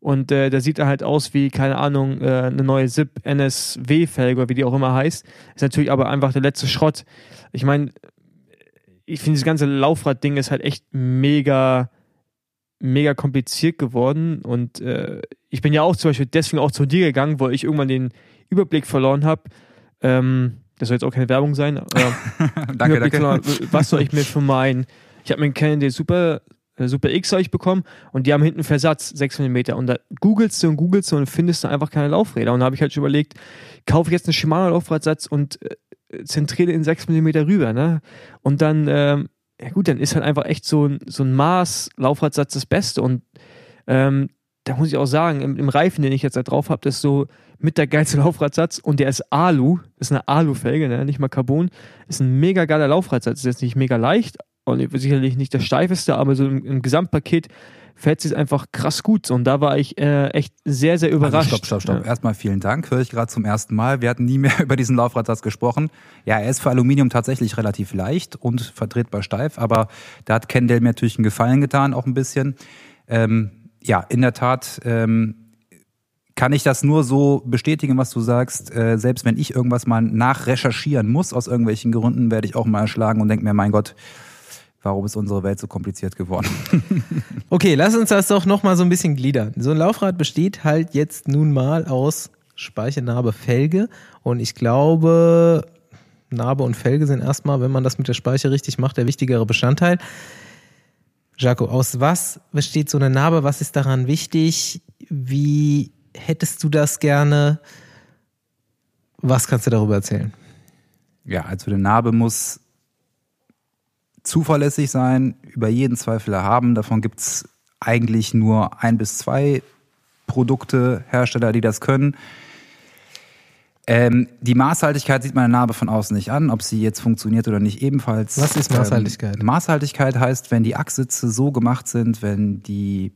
Und äh, da sieht er halt aus wie, keine Ahnung, äh, eine neue SIP NSW-Felge oder wie die auch immer heißt. Ist natürlich aber einfach der letzte Schrott. Ich meine, ich finde, das ganze Laufrad-Ding ist halt echt mega mega kompliziert geworden. Und äh, ich bin ja auch zum Beispiel deswegen auch zu dir gegangen, weil ich irgendwann den Überblick verloren habe. Ähm, das soll jetzt auch keine Werbung sein. *laughs* danke, danke. Verloren, was soll ich mir für meinen? Ich habe mir einen Canon Super, äh, Super X ich bekommen und die haben hinten Versatz 6 mm. Und da googelst du und googelst du und findest du einfach keine Laufräder. Und da habe ich halt schon überlegt, kaufe ich jetzt einen Shimano Laufradsatz und äh, zentriere in 6 mm rüber. Ne? Und dann ähm, ja gut, dann ist halt einfach echt so ein, so ein Maß-Laufradsatz das Beste. Und ähm, da muss ich auch sagen, im, im, Reifen, den ich jetzt da drauf habe, das ist so mit der geilste *laughs* Laufradsatz und der ist Alu, ist eine Alu-Felge, ne? nicht mal Carbon, ist ein mega geiler Laufradsatz. Ist jetzt nicht mega leicht und sicherlich nicht der steifeste, aber so im, im Gesamtpaket fällt sich einfach krass gut. Und da war ich äh, echt sehr, sehr überrascht. Also stopp, stopp, stopp. Ja. Erstmal vielen Dank, höre ich gerade zum ersten Mal. Wir hatten nie mehr *laughs* über diesen Laufradsatz gesprochen. Ja, er ist für Aluminium tatsächlich relativ leicht und vertretbar steif, aber da hat Kendall mir natürlich einen Gefallen getan, auch ein bisschen. Ähm, ja, in der Tat ähm, kann ich das nur so bestätigen, was du sagst. Äh, selbst wenn ich irgendwas mal nachrecherchieren muss, aus irgendwelchen Gründen, werde ich auch mal erschlagen und denke mir, mein Gott, warum ist unsere Welt so kompliziert geworden? *laughs* okay, lass uns das doch nochmal so ein bisschen gliedern. So ein Laufrad besteht halt jetzt nun mal aus Speichenarbe, Felge und ich glaube, Narbe und Felge sind erstmal, wenn man das mit der Speiche richtig macht, der wichtigere Bestandteil. Jaco, aus was besteht so eine Narbe? Was ist daran wichtig? Wie hättest du das gerne? Was kannst du darüber erzählen? Ja, also eine Narbe muss zuverlässig sein, über jeden Zweifel erhaben. Davon gibt es eigentlich nur ein bis zwei Produkte, Hersteller, die das können. Ähm, die Maßhaltigkeit sieht man der Narbe von außen nicht an, ob sie jetzt funktioniert oder nicht ebenfalls. Was ist Maßhaltigkeit? Ähm, Maßhaltigkeit heißt, wenn die Achsitze so gemacht sind, wenn die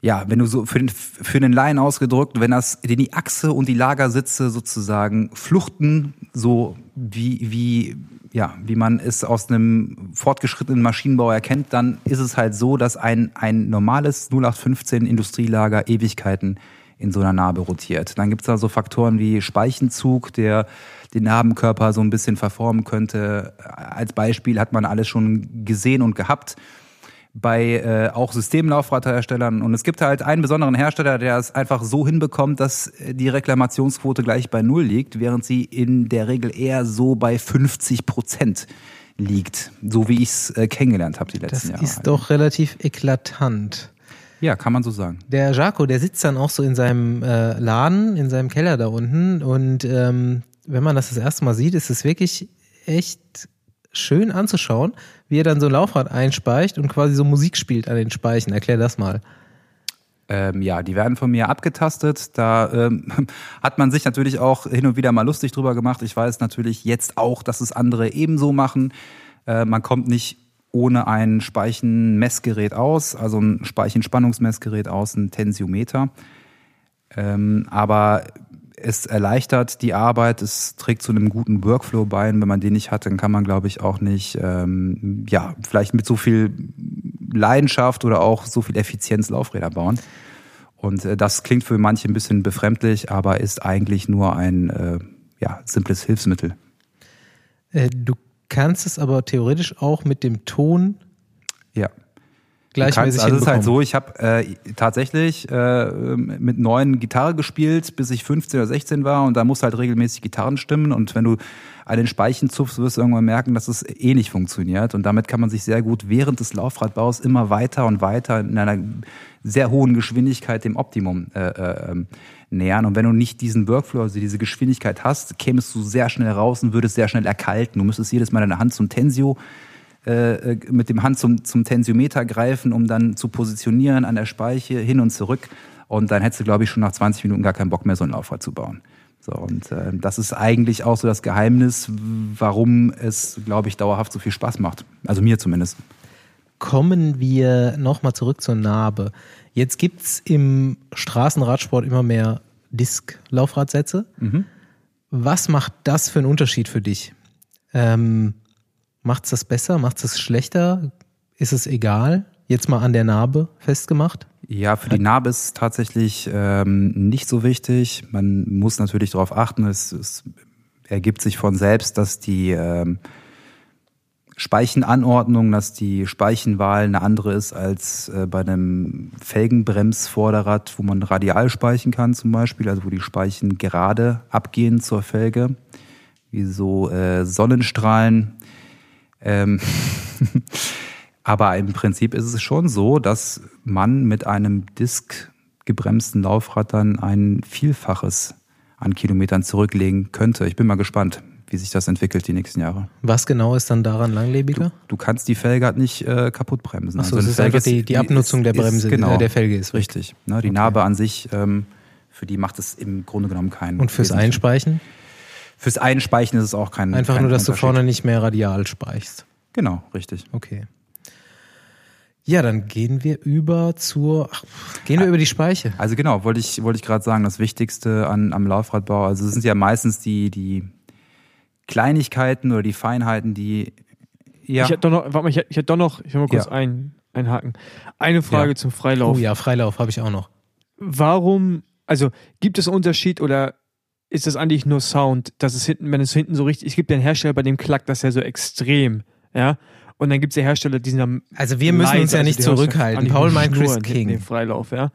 ja, wenn du so für den, für den Laien ausgedrückt, wenn das, wenn die Achse und die Lagersitze sozusagen fluchten, so wie, wie, ja, wie man es aus einem fortgeschrittenen Maschinenbau erkennt, dann ist es halt so, dass ein, ein normales 0815 Industrielager Ewigkeiten in so einer Narbe rotiert. Dann gibt's da so Faktoren wie Speichenzug, der den Narbenkörper so ein bisschen verformen könnte. Als Beispiel hat man alles schon gesehen und gehabt bei äh, auch Systemlaufradherstellern. Und es gibt halt einen besonderen Hersteller, der es einfach so hinbekommt, dass die Reklamationsquote gleich bei Null liegt, während sie in der Regel eher so bei 50 Prozent liegt. So wie ich es äh, kennengelernt habe die letzten das Jahre. Das ist doch relativ eklatant. Ja, kann man so sagen. Der Jaco, der sitzt dann auch so in seinem äh, Laden, in seinem Keller da unten. Und ähm, wenn man das das erste Mal sieht, ist es wirklich echt schön anzuschauen, wie er dann so ein Laufrad einspeicht und quasi so Musik spielt an den Speichen. Erklär das mal. Ähm, ja, die werden von mir abgetastet. Da ähm, *laughs* hat man sich natürlich auch hin und wieder mal lustig drüber gemacht. Ich weiß natürlich jetzt auch, dass es andere ebenso machen. Äh, man kommt nicht ohne ein Speichenmessgerät aus, also ein Speichenspannungsmessgerät aus, ein Tensiometer. Ähm, aber es erleichtert die Arbeit, es trägt zu einem guten Workflow bei. Und wenn man den nicht hat, dann kann man, glaube ich, auch nicht, ähm, ja, vielleicht mit so viel Leidenschaft oder auch so viel Effizienz Laufräder bauen. Und äh, das klingt für manche ein bisschen befremdlich, aber ist eigentlich nur ein äh, ja, simples Hilfsmittel. Äh, du kannst es aber theoretisch auch mit dem Ton. Gleichmäßig Also es ist halt so, ich habe äh, tatsächlich äh, mit neun Gitarre gespielt, bis ich 15 oder 16 war und da musst halt regelmäßig Gitarren stimmen und wenn du an den Speichen zupfst, wirst du irgendwann merken, dass es eh nicht funktioniert und damit kann man sich sehr gut während des Laufradbaus immer weiter und weiter in einer sehr hohen Geschwindigkeit dem Optimum äh, äh, nähern. Und wenn du nicht diesen Workflow, also diese Geschwindigkeit hast, kämest du sehr schnell raus und würdest sehr schnell erkalten. Du müsstest jedes Mal deine Hand zum Tensio äh, mit dem Hand zum, zum Tensiometer greifen, um dann zu positionieren an der Speiche hin und zurück. Und dann hättest du, glaube ich, schon nach 20 Minuten gar keinen Bock mehr, so ein Laufrad zu bauen. So, und äh, das ist eigentlich auch so das Geheimnis, warum es, glaube ich, dauerhaft so viel Spaß macht. Also mir zumindest. Kommen wir nochmal zurück zur Narbe. Jetzt gibt's im Straßenradsport immer mehr Disk-Laufradsätze. Mhm. Was macht das für einen Unterschied für dich? Ähm, macht's das besser? Macht's das schlechter? Ist es egal? Jetzt mal an der Narbe festgemacht? Ja, für die Narbe ist es tatsächlich ähm, nicht so wichtig. Man muss natürlich darauf achten. Es, es ergibt sich von selbst, dass die ähm, Speichenanordnung, dass die Speichenwahl eine andere ist als äh, bei einem Felgenbremsvorderrad, wo man radial speichen kann zum Beispiel, also wo die Speichen gerade abgehen zur Felge, wie so äh, Sonnenstrahlen. Ähm *laughs* Aber im Prinzip ist es schon so, dass man mit einem Disk gebremsten Laufrad dann ein Vielfaches an Kilometern zurücklegen könnte. Ich bin mal gespannt, wie sich das entwickelt die nächsten Jahre. Was genau ist dann daran langlebiger? Du, du kannst die Felge halt nicht äh, kaputt bremsen. Achso, also das ist einfach die, die Abnutzung ist, der Bremse, ist, genau, der Felge ist richtig. Ne, die okay. Narbe an sich, ähm, für die macht es im Grunde genommen keinen. Und fürs Einspeichen? Fürs Einspeichen ist es auch kein. Einfach kein nur, dass du vorne nicht mehr radial speichst. Genau, richtig. Okay. Ja, dann gehen wir über zur, ach, gehen wir über die Speiche. Also genau, wollte ich, wollte ich gerade sagen, das Wichtigste an, am Laufradbau, also es sind ja meistens die, die Kleinigkeiten oder die Feinheiten, die, ja. Ich hätte doch noch, warte mal, ich hätte, ich hätte doch noch, ich will mal kurz ja. ein, einhaken. Eine Frage Ja. zum Freilauf. Oh ja, Freilauf habe ich auch noch. Warum, also gibt es einen Unterschied oder ist das eigentlich nur Sound, dass es hinten, wenn es hinten so richtig, es gibt ja einen Hersteller, bei dem klackt das ja so extrem, ja. Und dann gibt es ja Hersteller, die sind am Also wir müssen uns ja nicht hörst du zurückhalten. Paul meint Chris King. im Freilauf, ja.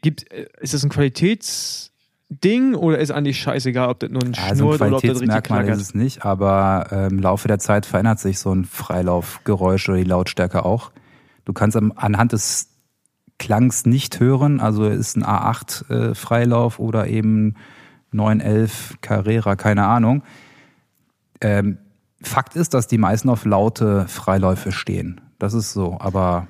Gibt, äh, ist das ein Qualitätsding oder ist eigentlich scheißegal, ob das nur ein Also ein Schnurrt oder ob das richtig Qualitätsmerkmal ist es nicht, aber ähm, im Laufe der Zeit verändert sich so ein Freilaufgeräusch oder die Lautstärke auch. Du kannst am, anhand des Klangs nicht hören, also ist ein A8 äh, Freilauf oder eben 911 Carrera, keine Ahnung. Ähm, Fakt ist, dass die meisten auf laute Freiläufe stehen. Das ist so, aber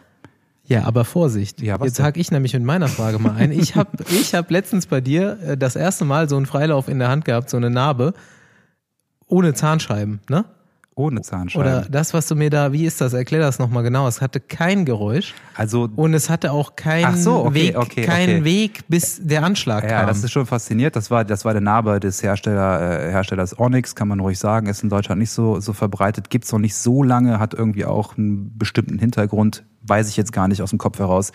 Ja, aber Vorsicht. Ja, Jetzt hake ich nämlich mit meiner Frage mal ein. Ich habe *laughs* ich hab letztens bei dir äh, das erste Mal so einen Freilauf in der Hand gehabt, so eine Narbe, ohne Zahnscheiben, ne? Ohne Zahnscheiben. Oder das, was du mir da, wie ist das? Erklär das nochmal genau. Es hatte kein Geräusch also und es hatte auch keinen so, okay, Weg, okay, keinen okay. Weg, bis der Anschlag Ja, kam. das ist schon fasziniert. Das war, das war der Narbe des Hersteller, äh, Herstellers Onyx, kann man ruhig sagen. Ist in Deutschland nicht so, so verbreitet. Gibt's noch nicht so lange, hat irgendwie auch einen bestimmten Hintergrund. Weiß ich jetzt gar nicht aus dem Kopf heraus.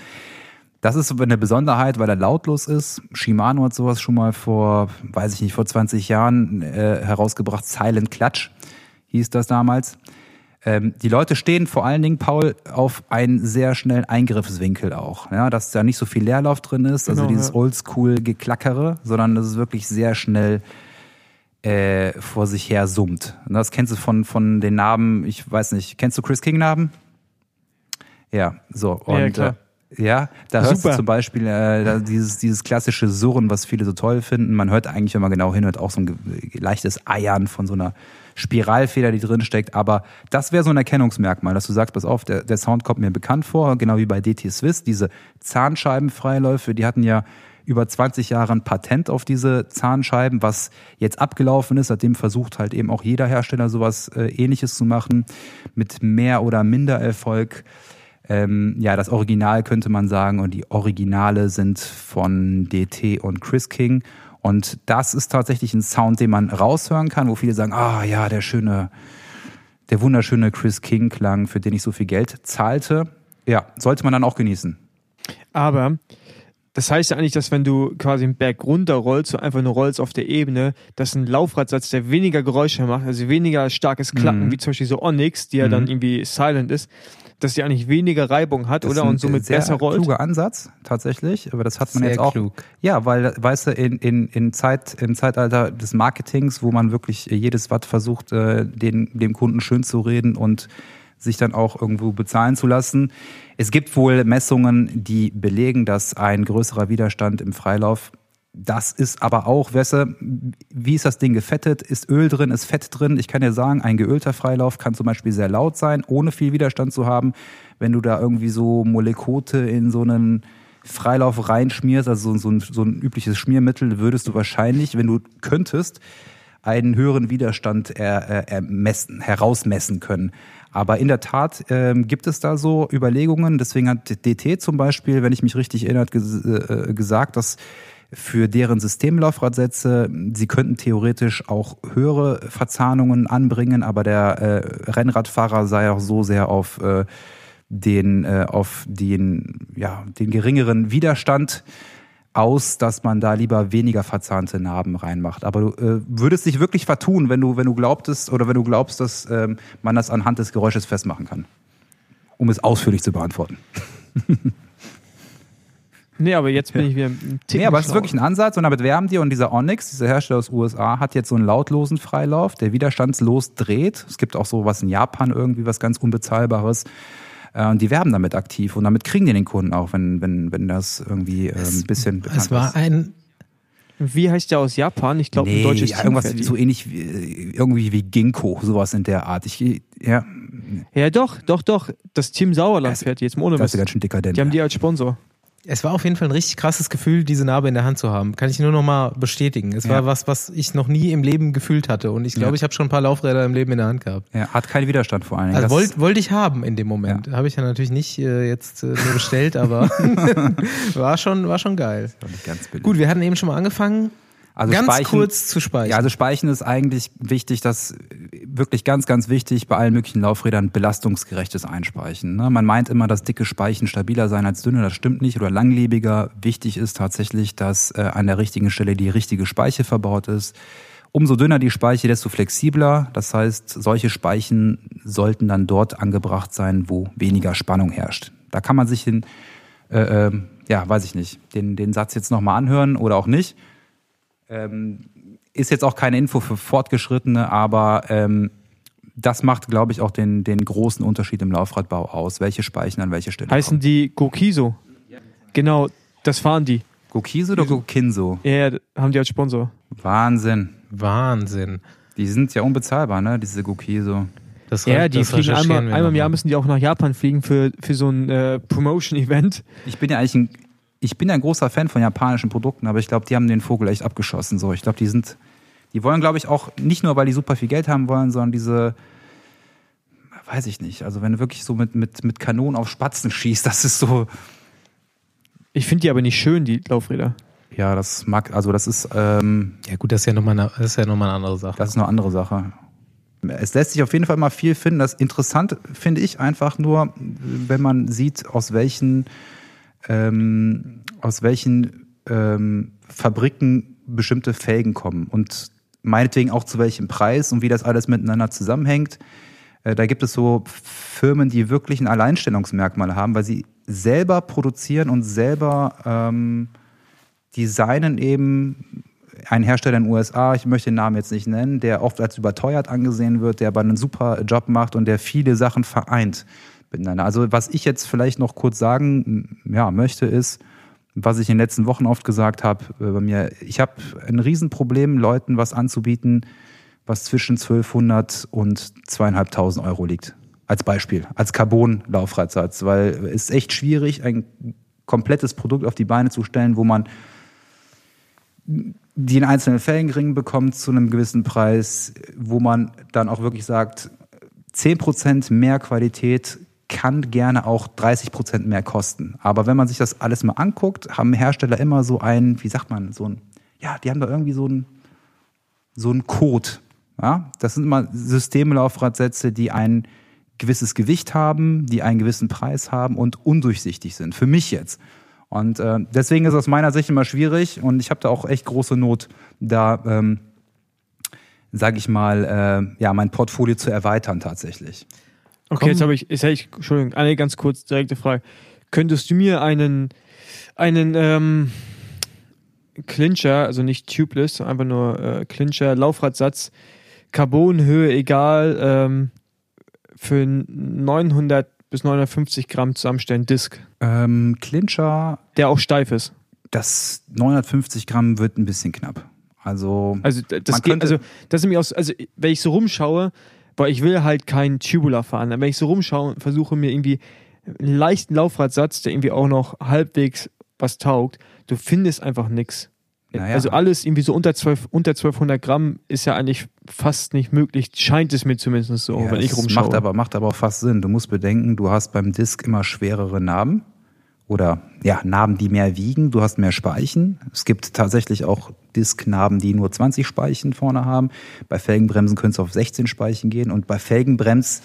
Das ist eine Besonderheit, weil er lautlos ist. Shimano hat sowas schon mal vor, weiß ich nicht, vor 20 Jahren äh, herausgebracht. Silent Clutch hieß das damals. Ähm, die Leute stehen vor allen Dingen, Paul, auf einen sehr schnellen Eingriffswinkel auch. Ja, dass da nicht so viel Leerlauf drin ist, also Genau, dieses ja. Oldschool-Geklackere, sondern dass es wirklich sehr schnell äh, vor sich her summt. Und das kennst du von, von den Narben, ich weiß nicht, kennst du Chris King-Narben? Ja, so. Und, Ja, klar. Äh, ja, da hörst Super. du zum Beispiel äh, dieses, dieses klassische Surren, was viele so toll finden. Man hört eigentlich, wenn man genau hinhört, auch so ein leichtes Eiern von so einer Spiralfeder, die drin steckt. Aber das wäre so ein Erkennungsmerkmal, dass du sagst, pass auf, der, der Sound kommt mir bekannt vor, genau wie bei DT Swiss. Diese Zahnscheibenfreiläufe, die hatten ja über 20 Jahre ein Patent auf diese Zahnscheiben, was jetzt abgelaufen ist. Seitdem versucht halt eben auch jeder Hersteller sowas äh, ähnliches zu machen, mit mehr oder minder Erfolg. Ähm, ja, das Original könnte man sagen und die Originale sind von DT und Chris King. Und das ist tatsächlich ein Sound, den man raushören kann, wo viele sagen, ah ja, der schöne, der wunderschöne Chris King Klang, für den ich so viel Geld zahlte. Ja, sollte man dann auch genießen. Aber das heißt ja eigentlich, dass wenn du quasi einen Berg runter rollst, so einfach nur rollst auf der Ebene, dass ein Laufradsatz, der weniger Geräusche macht, also weniger starkes Klacken, Mhm. wie zum Beispiel so Onyx, die ja dann irgendwie silent ist, dass die eigentlich weniger Reibung hat, Das oder? ist ein Und somit sehr besser rollt. kluger Ansatz, tatsächlich. Aber das hat man Sehr jetzt auch. klug. Ja, weil, weißt du, in, in, in Zeit, im Zeitalter des Marketings, wo man wirklich jedes Watt versucht, äh, den, dem Kunden schön zu reden und sich dann auch irgendwo bezahlen zu lassen. Es gibt wohl Messungen, die belegen, dass ein größerer Widerstand im Freilauf das ist aber auch, weißt du, wie ist das Ding gefettet? Ist Öl drin, ist Fett drin? Ich kann dir sagen, ein geölter Freilauf kann zum Beispiel sehr laut sein, ohne viel Widerstand zu haben. Wenn du da irgendwie so Molekote in so einen Freilauf reinschmierst, also so, so, ein, so ein übliches Schmiermittel, würdest du wahrscheinlich, wenn du könntest, einen höheren Widerstand er, er, ermessen, herausmessen können. Aber in der Tat ähm, gibt es da so Überlegungen. Deswegen hat DT zum Beispiel, wenn ich mich richtig erinnert, ges äh, gesagt, dass für deren Systemlaufradsätze, sie könnten theoretisch auch höhere Verzahnungen anbringen, aber der äh, Rennradfahrer sei auch so sehr auf äh, den, äh, auf den, ja, den geringeren Widerstand aus, dass man da lieber weniger verzahnte Narben reinmacht. Aber du äh, würdest dich wirklich vertun, wenn du, wenn du glaubtest oder wenn du glaubst, dass ähm, man das anhand des Geräusches festmachen kann. Um es ausführlich zu beantworten. *laughs* Nee, aber jetzt bin ich wieder ein Tick. Nee, aber es ist wirklich ein Ansatz und damit werben die und dieser Onyx, dieser Hersteller aus USA, hat jetzt so einen lautlosen Freilauf, der widerstandslos dreht. Es gibt auch sowas in Japan irgendwie, was ganz Unbezahlbares. Äh, Und die werben damit aktiv und damit kriegen die den Kunden auch, wenn, wenn, wenn das irgendwie äh, ein bisschen bekannt es war ist. ein, Wie heißt der aus Japan? Ich glaube, ein Nee, deutsches ja, Team irgendwas die. so ähnlich wie, irgendwie wie Ginkgo, sowas in der Art. Ich, ja, Ja, doch, doch, doch. Das Team Sauerland Das- fährt jetzt mal ohne das ist ganz schön dekadent. Die haben die als Sponsor. Es war auf jeden Fall ein richtig krasses Gefühl, diese Narbe in der Hand zu haben. Kann ich nur noch mal bestätigen. Es Ja. war was, was ich noch nie im Leben gefühlt hatte. Und ich glaube, Ja. ich habe schon ein paar Laufräder im Leben in der Hand gehabt. ja, hat keinen Widerstand vor allen Dingen. Also wollte wollt ich haben in dem Moment. Habe ich ja natürlich nicht äh, jetzt äh, mir bestellt, aber *laughs* *laughs* war schon war schon geil. Billig. Gut, wir hatten eben schon mal angefangen, Also ganz Speichen- kurz zu speichern. Ja, also Speichen ist eigentlich wichtig, dass wirklich ganz, ganz wichtig bei allen möglichen Laufrädern belastungsgerechtes Einspeichen. Ne? Man meint immer, dass dicke Speichen stabiler sein als dünne. Das stimmt nicht. Oder langlebiger. Wichtig ist tatsächlich, dass äh, an der richtigen Stelle die richtige Speiche verbaut ist. Umso dünner die Speiche, desto flexibler. Das heißt, solche Speichen sollten dann dort angebracht sein, wo weniger Spannung herrscht. Da kann man sich den, äh, äh, ja, weiß ich nicht, den, den Satz jetzt nochmal anhören oder auch nicht. Ähm, ist jetzt auch keine Info für Fortgeschrittene, aber ähm, das macht, glaube ich, auch den, den großen Unterschied im Laufradbau aus. Welche Speichen an welche Stelle Heißen kommen. die Gokiso? Genau, das fahren die. Gokiso oder Gokinso? Ja, ja, haben die als Sponsor. Wahnsinn. Wahnsinn. Die sind ja unbezahlbar, ne? Diese Gokiso. Das, Ja, die das fliegen einmal, wir einmal im Jahr müssen die auch nach Japan fliegen für, für so ein äh, Promotion-Event. Ich bin ja eigentlich ein, ich bin ja ein großer Fan von japanischen Produkten, aber ich glaube, die haben den Vogel echt abgeschossen. So, ich glaube, die sind, die wollen, glaube ich, auch nicht nur, weil die super viel Geld haben wollen, sondern diese, weiß ich nicht. Also wenn du wirklich so mit mit mit Kanonen auf Spatzen schießt, *laughs* das ist so, Ich finde die aber nicht schön, die Laufräder. ja, das mag, also das ist, ähm, Ja gut, das ist ja nochmal eine, das ist ja noch mal eine andere Sache. Das ist eine andere Sache. Es lässt sich auf jeden Fall mal viel finden. Das interessant finde ich einfach nur, wenn man sieht, aus welchen, ähm, aus welchen ähm, Fabriken bestimmte Felgen kommen und meinetwegen auch zu welchem Preis und wie das alles miteinander zusammenhängt. Äh, da gibt es so Firmen, die wirklich ein Alleinstellungsmerkmal haben, weil sie selber produzieren und selber ähm, designen eben ein Hersteller in den USA, ich möchte den Namen jetzt nicht nennen, der oft als überteuert angesehen wird, der aber einen super Job macht und der viele Sachen vereint miteinander. Also was ich jetzt vielleicht noch kurz sagen ja, möchte, ist, was ich in den letzten Wochen oft gesagt habe, äh, bei mir, ich habe ein Riesenproblem, Leuten was anzubieten, was zwischen 1200 und zweieinhalbtausend Euro liegt. Als Beispiel, als Carbon-Laufradsatz, weil es ist echt schwierig, ein komplettes Produkt auf die Beine zu stellen, wo man die in einzelnen Felgenringen bekommt zu einem gewissen Preis, wo man dann auch wirklich sagt, 10% mehr Qualität kann gerne auch 30% mehr kosten. Aber wenn man sich das alles mal anguckt, haben Hersteller immer so einen, wie sagt man, so ein, ja, die haben da irgendwie so einen, so einen Code. Ja? Das sind immer Systemlaufradsätze, die ein gewisses Gewicht haben, die einen gewissen Preis haben und undurchsichtig sind. Für mich jetzt. Und äh, deswegen ist es aus meiner Sicht immer schwierig und ich habe da auch echt große Not, da, ähm, sage ich mal, äh, ja, mein Portfolio zu erweitern tatsächlich. Okay, jetzt habe ich, jetzt hätte ich, Entschuldigung, eine ganz kurz direkte Frage. Könntest du mir einen, einen ähm, Clincher, also nicht tubeless, einfach nur äh, Clincher, Laufradsatz, Carbonhöhe egal, ähm, für 900 bis 950 Gramm zusammenstellen, Disc, Ähm, Clincher, der auch steif ist. das 950 Gramm wird ein bisschen knapp. Also, Also das geht, also das ist nämlich aus, also wenn ich so rumschaue, weil ich will halt keinen Tubular fahren, aber wenn ich so rumschaue und versuche mir irgendwie einen leichten Laufradsatz, der irgendwie auch noch halbwegs was taugt, du findest einfach nix. Naja. Also alles irgendwie so unter, 12, unter 1200 Gramm ist ja eigentlich fast nicht möglich, scheint es mir zumindest so, ja, wenn ich rumschaue. macht aber, macht aber auch fast Sinn. Du musst bedenken, du hast beim Disc immer schwerere Narben oder ja, Narben, die mehr wiegen. Du hast mehr Speichen. Es gibt tatsächlich auch Disc-Narben, die nur 20 Speichen vorne haben. Bei Felgenbremsen könnte es auf 16 Speichen gehen und bei Felgenbrems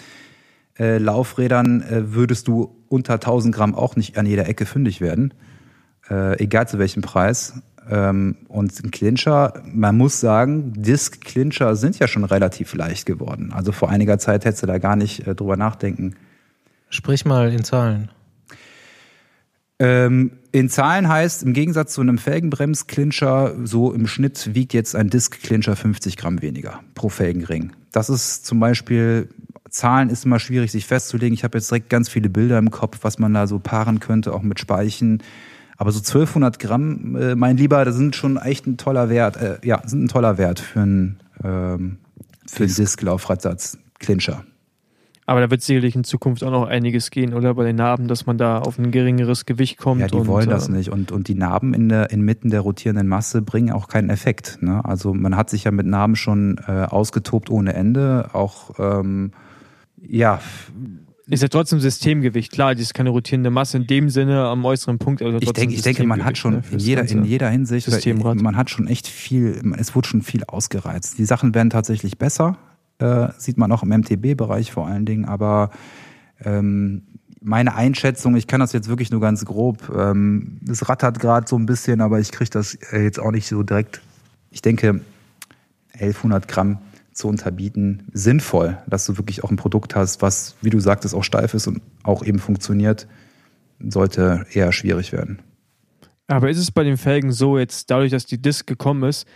äh, äh, würdest du unter 1000 Gramm auch nicht an jeder Ecke fündig werden, äh, egal zu welchem Preis. Ähm, und ein Clincher, man muss sagen, Disc-Clincher sind ja schon relativ leicht geworden. Also vor einiger Zeit hättest du da gar nicht äh, drüber nachdenken. Sprich mal in Zahlen. Ähm, in Zahlen heißt, im Gegensatz zu einem Felgenbremsclincher, so im Schnitt wiegt jetzt ein Disc-Clincher 50 Gramm weniger pro Felgenring. Das ist zum Beispiel, Zahlen ist immer schwierig sich festzulegen. Ich habe jetzt direkt ganz viele Bilder im Kopf, was man da so paaren könnte, auch mit Speichen. Aber so 1200 Gramm, äh, mein Lieber, das sind schon echt ein toller Wert. Äh, ja, sind ein toller Wert für einen, ähm, für einen Disc-Laufradsatz, Clincher. Aber da wird sicherlich in Zukunft auch noch einiges gehen, oder? Bei den Narben, dass man da auf ein geringeres Gewicht kommt. Ja, die und, wollen das äh, nicht. Und, und die Narben in der, inmitten der rotierenden Masse bringen auch keinen Effekt. Ne? Also man hat sich ja mit Narben schon äh, ausgetobt ohne Ende. Auch, ähm, ja, Ist ja trotzdem Systemgewicht. Klar, die ist keine rotierende Masse in dem Sinne am äußeren Punkt. Aber ich denke, ich denke, man hat schon ne, in jeder, in jeder Hinsicht, man hat schon echt viel, es wurde schon viel ausgereizt. Die Sachen werden tatsächlich besser. Äh, sieht man auch im MTB-Bereich vor allen Dingen, aber ähm, meine Einschätzung, ich kann das jetzt wirklich nur ganz grob, ähm, es rattert gerade so ein bisschen, aber ich kriege das äh, jetzt auch nicht so direkt. Ich denke, 1100 Gramm zu unterbieten, sinnvoll, dass du wirklich auch ein Produkt hast, was, wie du sagtest, auch steif ist und auch eben funktioniert, sollte eher schwierig werden. Aber ist es bei den Felgen so, jetzt dadurch, dass die Disc gekommen ist,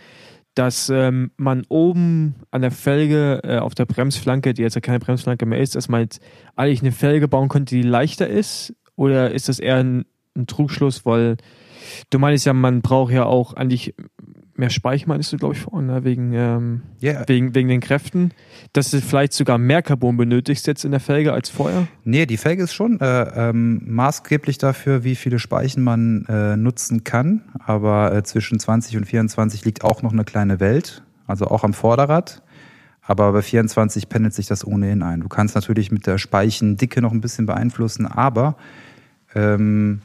dass ähm, man oben an der Felge äh, auf der Bremsflanke, die jetzt ja keine Bremsflanke mehr ist, dass man jetzt eigentlich eine Felge bauen könnte, die leichter ist? Oder ist das eher ein, ein Trugschluss, weil du meinst ja, man braucht ja auch eigentlich mehr Speicher, meinst du, glaube ich, vorhin, ne? wegen, ähm, Yeah. wegen, wegen den Kräften, dass du vielleicht sogar mehr Carbon benötigst jetzt in der Felge als vorher? Nee, die Felge ist schon äh, ähm, maßgeblich dafür, wie viele Speichen man äh, nutzen kann. Aber äh, zwischen 20 und 24 liegt auch noch eine kleine Welt, also auch am Vorderrad. Aber bei 24 pendelt sich das ohnehin ein. Du kannst natürlich mit der Speichendicke noch ein bisschen beeinflussen, aber ähm,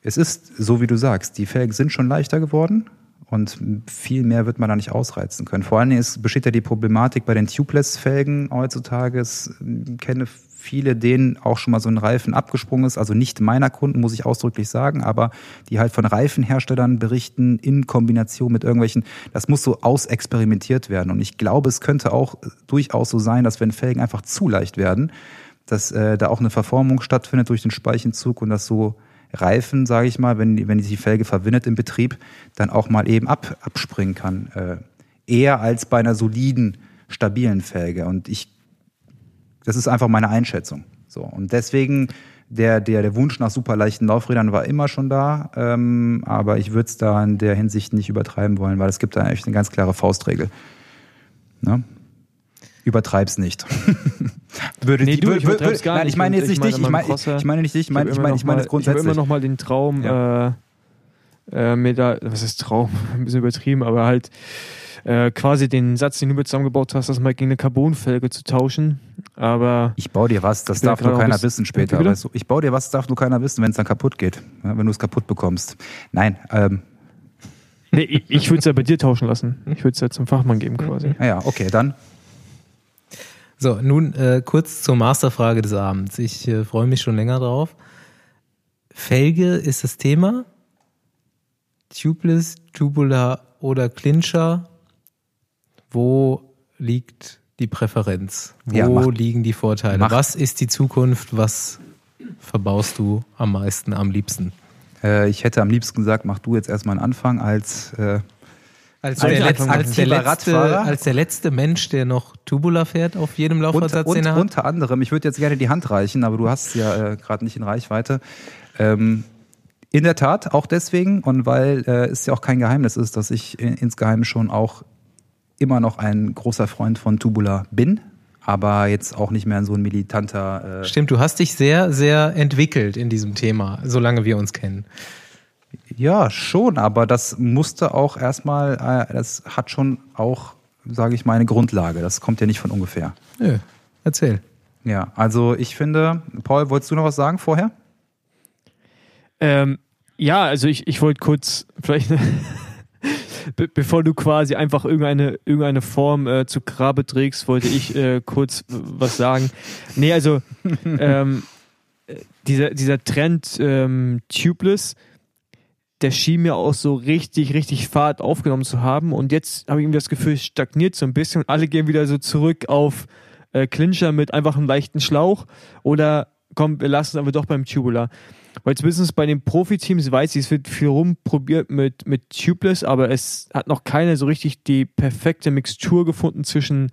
es ist so, wie du sagst, die Felgen sind schon leichter geworden und viel mehr wird man da nicht ausreizen können. Vor allen Dingen ist, besteht ja die Problematik bei den Tubeless-Felgen heutzutage. Es äh, kenne viele, denen auch schon mal so ein Reifen abgesprungen ist. Also nicht meiner Kunden, muss ich ausdrücklich sagen, aber die halt von Reifenherstellern berichten in Kombination mit irgendwelchen, das muss so ausexperimentiert werden. Und ich glaube, es könnte auch durchaus so sein, dass wenn Felgen einfach zu leicht werden, dass äh, da auch eine Verformung stattfindet durch den Speichenzug und dass so Reifen, sage ich mal, wenn wenn die Felge verwindet im Betrieb, dann auch mal eben ab, abspringen kann. Äh, eher als bei einer soliden, stabilen Felge. Und ich, das ist einfach meine Einschätzung. So. Und deswegen, der, der, der Wunsch nach super leichten Laufrädern war immer schon da, ähm, aber ich würde es da in der Hinsicht nicht übertreiben wollen, weil es gibt da echt eine ganz klare Faustregel. Ne? Übertreib's nicht. *laughs* würde Nee, die, du, würde, ich übertreib's gar nein, nicht. ich meine jetzt ich nicht dich, ich meine, ich meine nicht dich, ich meine, ich meine, ich meine noch das mal- Ich habe grundsätzlich. immer noch mal den Traum, äh, äh, mir da, was ist Traum? *laughs* Ein bisschen übertrieben, aber halt äh, quasi den Satz, den du mir zusammengebaut hast, das mal gegen eine Carbonfelge zu tauschen. Aber Ich baue dir was, das darf nur keiner wissen später. Weißt du? Ich baue dir was, das darf nur keiner wissen, wenn es dann kaputt geht. Ja, wenn du es kaputt bekommst. Nein, ähm, nee, ich, ich würde es ja bei dir tauschen lassen. Ich würde es ja zum Fachmann geben quasi. naja, okay, dann. So, nun äh, kurz zur Masterfrage des Abends. Ich äh, freue mich schon länger drauf. Felge ist das Thema. Tubeless, Tubular oder Clincher. Wo liegt die Präferenz? Wo Ja, mach- liegen die Vorteile? mach- Was ist die Zukunft? Was verbaust du am meisten, am liebsten? Äh, ich hätte am liebsten gesagt, mach du jetzt erstmal einen Anfang als äh, Als, ich der, letzte, als, der letzte, als der letzte Mensch, der noch Tubular fährt auf jedem den und, hat. unter anderem, ich würde jetzt gerne die Hand reichen, aber du hast es ja äh, gerade nicht in Reichweite. Ähm, in der Tat, auch deswegen und weil äh, es ja auch kein Geheimnis ist, dass ich in, insgeheim schon auch immer noch ein großer Freund von Tubular bin, aber jetzt auch nicht mehr so ein militanter. Äh, Stimmt, du hast dich sehr, sehr entwickelt in diesem Thema, solange wir uns kennen. Ja, schon, aber das musste auch erstmal, äh, das hat schon auch, sage ich mal, eine Grundlage. Das kommt ja nicht von ungefähr. Nö, erzähl. Ja, also ich finde, Paul, wolltest du noch was sagen vorher? Ähm, ja, also ich, ich wollte kurz, vielleicht, *laughs* be bevor du quasi einfach irgendeine, irgendeine Form äh, zu Grabe trägst, wollte ich äh, kurz was sagen. Nee, also *laughs* ähm, äh, dieser, dieser Trend ähm, Tubeless, der schien mir auch so richtig, richtig Fahrt aufgenommen zu haben. Und jetzt habe ich irgendwie das Gefühl, es stagniert so ein bisschen und alle gehen wieder so zurück auf äh, Clincher mit einfach einem leichten Schlauch. Oder komm, wir lassen es aber doch beim Tubular. Weil zumindest bei den Profiteams weiß ich, es wird viel rumprobiert mit, mit Tubeless, aber es hat noch keine so richtig die perfekte Mixtur gefunden zwischen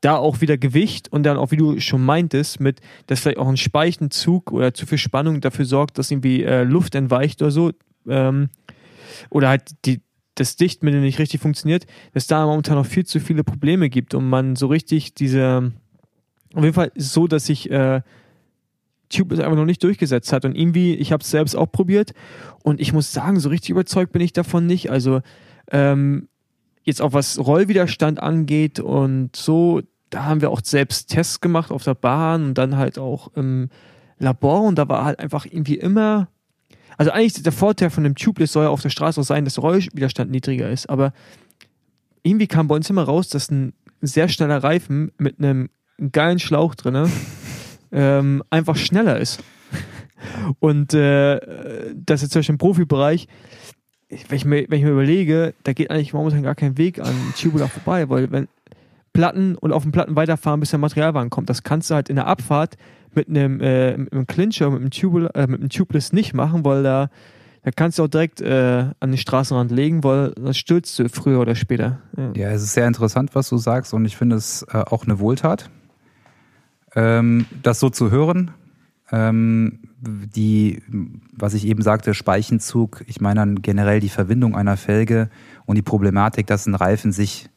da auch wieder Gewicht und dann auch, wie du schon meintest, mit, dass vielleicht auch ein Speichenzug oder zu viel Spannung dafür sorgt, dass irgendwie äh, Luft entweicht oder so. Ähm, oder halt die, das Dichtmittel nicht richtig funktioniert, dass da momentan noch viel zu viele Probleme gibt und man so richtig diese, auf jeden Fall ist es so, dass sich äh, Tubeless einfach noch nicht durchgesetzt hat und irgendwie, ich habe es selbst auch probiert und ich muss sagen, so richtig überzeugt bin ich davon nicht. Also ähm, jetzt auch was Rollwiderstand angeht und so, da haben wir auch selbst Tests gemacht auf der Bahn und dann halt auch im Labor und da war halt einfach irgendwie immer, also eigentlich der Vorteil von dem Tubeless soll ja auf der Straße auch sein, dass der Rollwiderstand niedriger ist, aber irgendwie kam bei uns immer raus, dass ein sehr schneller Reifen mit einem geilen Schlauch drinne *laughs* ähm, einfach schneller ist. Und äh, das ist zum Beispiel im Profibereich, wenn ich, mir, wenn ich mir überlege, da geht eigentlich momentan gar kein Weg an Tubular vorbei, weil wenn Platten und auf den Platten weiterfahren, bis der Materialwagen kommt, das kannst du halt in der Abfahrt mit einem, äh, mit einem Clincher, mit einem, Tubular, äh, mit einem Tubeless nicht machen, weil da, da kannst du auch direkt äh, an den Straßenrand legen, weil das stürzt du früher oder später. Ja. ja, es ist sehr interessant, was du sagst und ich finde es äh, auch eine Wohltat, ähm, das so zu hören. Ähm, die, was ich eben sagte, Speichenzug, ich meine dann generell die Verwindung einer Felge und die Problematik, dass ein Reifen sich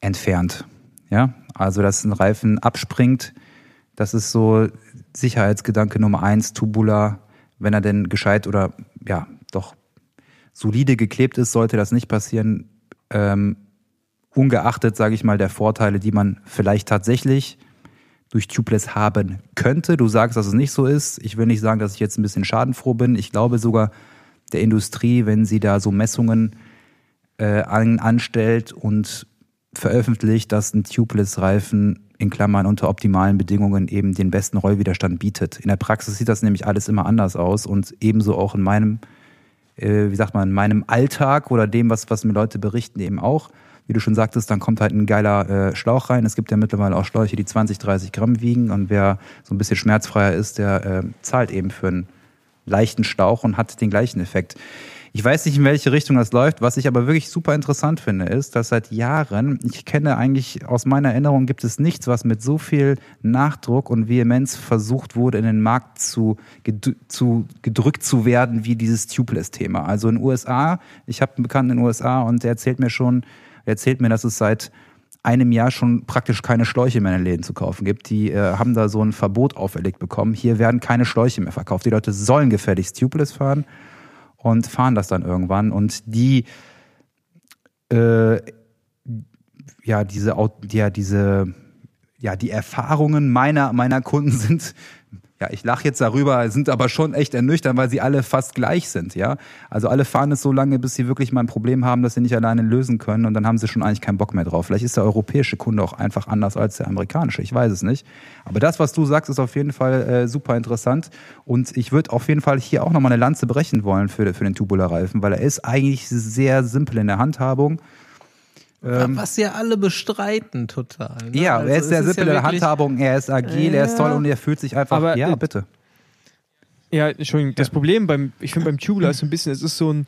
entfernt. Ja, also dass ein Reifen abspringt, das ist so Sicherheitsgedanke Nummer eins, Tubula. Wenn er denn gescheit oder ja, doch solide geklebt ist, sollte das nicht passieren. Ähm, ungeachtet, sage ich mal, der Vorteile, die man vielleicht tatsächlich durch Tubeless haben könnte. Du sagst, dass es nicht so ist. Ich will nicht sagen, dass ich jetzt ein bisschen schadenfroh bin. Ich glaube sogar der Industrie, wenn sie da so Messungen äh, an, anstellt und veröffentlicht, dass ein Tubeless-Reifen in Klammern unter optimalen Bedingungen eben den besten Rollwiderstand bietet. In der Praxis sieht das nämlich alles immer anders aus und ebenso auch in meinem, äh, wie sagt man, in meinem Alltag oder dem, was, was mir Leute berichten, eben auch wie du schon sagtest, dann kommt halt ein geiler äh, Schlauch rein. Es gibt ja mittlerweile auch Schläuche, die 20, 30 Gramm wiegen und wer so ein bisschen schmerzfreier ist, der äh, zahlt eben für einen leichten Schlauch und hat den gleichen Effekt. Ich weiß nicht, in welche Richtung das läuft. Was ich aber wirklich super interessant finde, ist, dass seit Jahren, ich kenne eigentlich aus meiner Erinnerung, gibt es nichts, was mit so viel Nachdruck und Vehemenz versucht wurde, in den Markt zu, zu gedrückt zu werden, wie dieses Tubeless-Thema. Also in den USA, ich habe einen Bekannten in den USA und der erzählt mir schon, erzählt mir, dass es seit einem Jahr schon praktisch keine Schläuche mehr in den Läden zu kaufen gibt. Die äh, haben da so ein Verbot auferlegt bekommen. Hier werden keine Schläuche mehr verkauft. Die Leute sollen gefälligst Tubeless fahren und fahren das dann irgendwann. Und die, äh, ja, diese, ja, diese, ja, die Erfahrungen meiner, meiner Kunden *laughs* sind ja, ich lache jetzt darüber, sind aber schon echt ernüchtert, weil sie alle fast gleich sind, ja. Also alle fahren es so lange, bis sie wirklich mal ein Problem haben, das sie nicht alleine lösen können und dann haben sie schon eigentlich keinen Bock mehr drauf. Vielleicht ist der europäische Kunde auch einfach anders als der amerikanische, ich weiß es nicht. Aber das, was du sagst, ist auf jeden Fall äh, super interessant und ich würde auf jeden Fall hier auch nochmal eine Lanze brechen wollen für, für den Tubular-Reifen, weil er ist eigentlich sehr simpel in der Handhabung ähm, Was ja alle bestreiten total. Ne? Ja, also er ist sehr simpel in der Handhabung, er ist agil, ja. er ist toll und er fühlt sich einfach. Aber, ja, bitte. Ja, Entschuldigung, das Problem beim, ich finde beim Tubular *laughs* ist so ein bisschen, es ist so ein,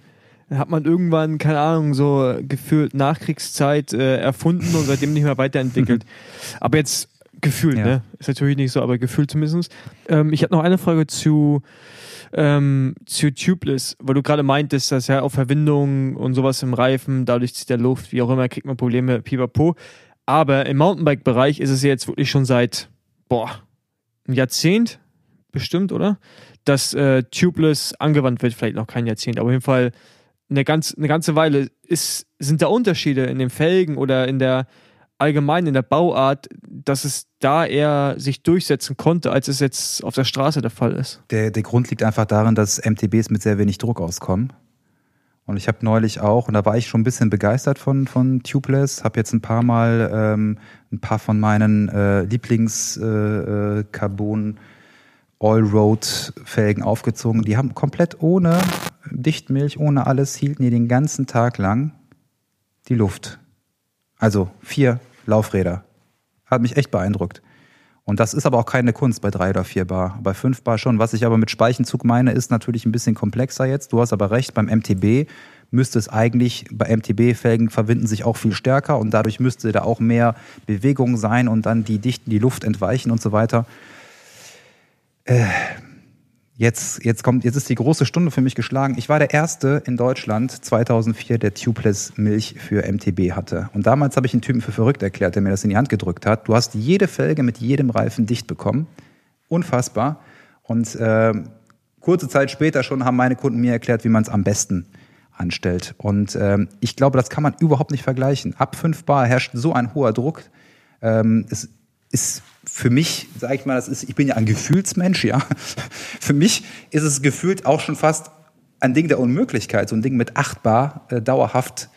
hat man irgendwann, keine Ahnung, so gefühlt Nachkriegszeit äh, erfunden und seitdem nicht mehr weiterentwickelt. *laughs* aber jetzt gefühlt, ja. ne? Ist natürlich nicht so, aber gefühlt zumindest. Ähm, ich hatte noch eine Frage zu ähm, zu Tubeless, weil du gerade meintest, dass ja auf Verwindung und sowas im Reifen, dadurch zieht der Luft, wie auch immer, kriegt man Probleme, pipapo. Aber im Mountainbike-Bereich ist es jetzt wirklich schon seit, boah, ein Jahrzehnt bestimmt, oder? Dass äh, Tubeless angewandt wird, vielleicht noch kein Jahrzehnt, aber auf jeden Fall eine, ganz, eine ganze Weile. Ist, sind da Unterschiede in den Felgen oder in der allgemein in der Bauart, dass es da eher sich durchsetzen konnte, als es jetzt auf der Straße der Fall ist? Der, der Grund liegt einfach darin, dass MTBs mit sehr wenig Druck auskommen. Und ich habe neulich auch, und da war ich schon ein bisschen begeistert von, von Tubeless, habe jetzt ein paar Mal ähm, ein paar von meinen äh, Lieblings-Carbon- äh, äh All-Road-Felgen aufgezogen. Die haben komplett ohne Dichtmilch, ohne alles, hielten die den ganzen Tag lang die Luft. Also vier Laufräder. Hat mich echt beeindruckt. Und das ist aber auch keine Kunst bei drei oder vier Bar. Bei fünf Bar schon. Was ich aber mit Speichenzug meine, ist natürlich ein bisschen komplexer jetzt. Du hast aber recht, beim MTB müsste es eigentlich, bei MTB-Felgen verbinden sich auch viel stärker und dadurch müsste da auch mehr Bewegung sein und dann die Dichten, die Luft entweichen und so weiter. Äh, Jetzt, jetzt kommt, jetzt ist die große Stunde für mich geschlagen. Ich war der erste in Deutschland 2004, der Tubeless Milch für MTB hatte. Und damals habe ich einen Typen für verrückt erklärt, der mir das in die Hand gedrückt hat. Du hast jede Felge mit jedem Reifen dicht bekommen. Unfassbar. Und äh, kurze Zeit später schon haben meine Kunden mir erklärt, wie man es am besten anstellt. Und äh, ich glaube, das kann man überhaupt nicht vergleichen. Ab 5 Bar herrscht so ein hoher Druck. Ähm, es ist für mich, sage ich mal, das ist, ich bin ja ein Gefühlsmensch, ja. *laughs* Für mich ist es gefühlt auch schon fast ein Ding der Unmöglichkeit, so ein Ding mit 8 Bar äh, dauerhaft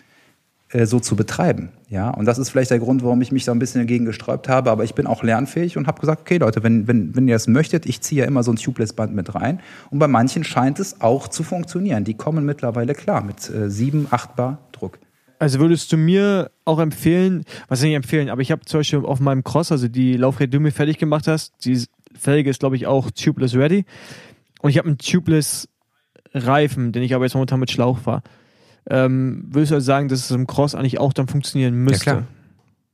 äh, so zu betreiben. Ja, und das ist vielleicht der Grund, warum ich mich da ein bisschen dagegen gesträubt habe. Aber ich bin auch lernfähig und habe gesagt, okay Leute, wenn, wenn, wenn ihr das möchtet, ich ziehe ja immer so ein Tubeless-Band mit rein. Und bei manchen scheint es auch zu funktionieren. Die kommen mittlerweile klar mit äh, 7, 8 Bar Druck. Also würdest du mir auch empfehlen, was ich empfehlen, aber ich habe zum Beispiel auf meinem Cross, also die Laufräder, die du mir fertig gemacht hast, die Felge ist, glaube ich, auch tubeless ready. Und ich habe einen tubeless Reifen, den ich aber jetzt momentan mit Schlauch fahre. Ähm, würdest du also sagen, dass es im Cross eigentlich auch dann funktionieren müsste? Ja, klar.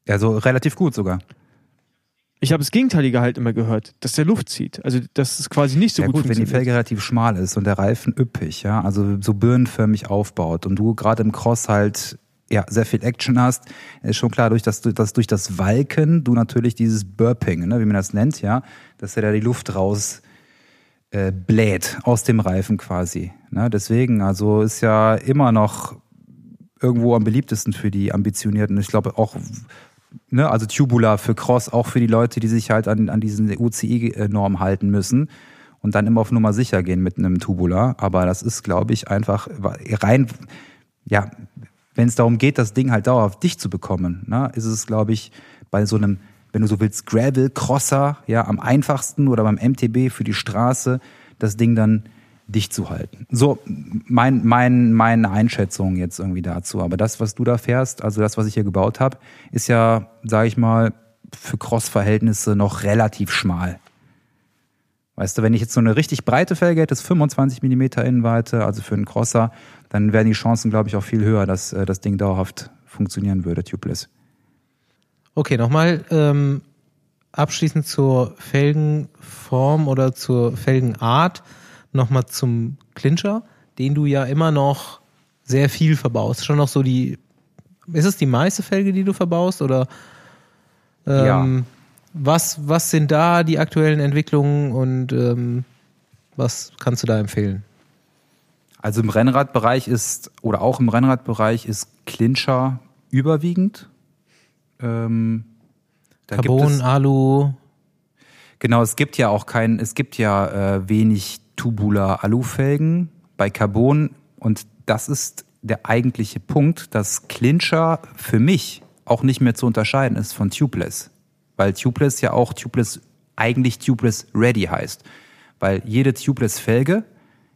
Also relativ gut sogar. Ich habe das Gegenteilige halt immer gehört, dass der Luft zieht. Also, dass es quasi nicht so ja, gut, gut wenn die funktioniert. Felge relativ schmal ist und der Reifen üppig, ja, also so birnenförmig aufbaut und du gerade im Cross halt ja, sehr viel Action hast, ist schon klar, durch das, dass durch das Walken du natürlich dieses Burping, ne, wie man das nennt, ja, dass er da die Luft raus äh, bläht aus dem Reifen quasi. Ne? Deswegen, also ist ja immer noch irgendwo am beliebtesten für die Ambitionierten. Ich glaube auch, ne, also Tubular für Cross, auch für die Leute, die sich halt an, an diesen UCI-Norm halten müssen und dann immer auf Nummer sicher gehen mit einem Tubular. Aber das ist, glaube ich, einfach rein, ja, wenn es darum geht, das Ding halt dauerhaft dicht zu bekommen, ne, ist es, glaube ich, bei so einem, wenn du so willst, Gravel-Crosser, ja, am einfachsten oder beim MTB für die Straße, das Ding dann dicht zu halten. So, mein, mein, meine Einschätzung jetzt irgendwie dazu. Aber das, was du da fährst, also das, was ich hier gebaut habe, ist ja, sage ich mal, für Cross-Verhältnisse noch relativ schmal. Weißt du, wenn ich jetzt so eine richtig breite Felge hätte, das 25 mm Innenweite, also für einen Crosser, dann wären die Chancen, glaube ich, auch viel höher, dass äh, das Ding dauerhaft funktionieren würde, tubeless. Okay, nochmal ähm, abschließend zur Felgenform oder zur Felgenart nochmal zum Clincher, den du ja immer noch sehr viel verbaust. Schon noch so die, ist es die meiste Felge, die du verbaust oder ähm, Ja. was, was sind da die aktuellen Entwicklungen und ähm, was kannst du da empfehlen? Also im Rennradbereich ist, oder auch im Rennradbereich ist Clincher überwiegend. Ähm, Carbon, es, Alu, genau, es gibt ja auch kein, es gibt ja äh, wenig tubular Alufelgen bei Carbon und das ist der eigentliche Punkt, dass Clincher für mich auch nicht mehr zu unterscheiden ist von Tubeless. Weil Tubeless ja auch Tubeless, eigentlich Tubeless Ready heißt. Weil jede Tubeless-Felge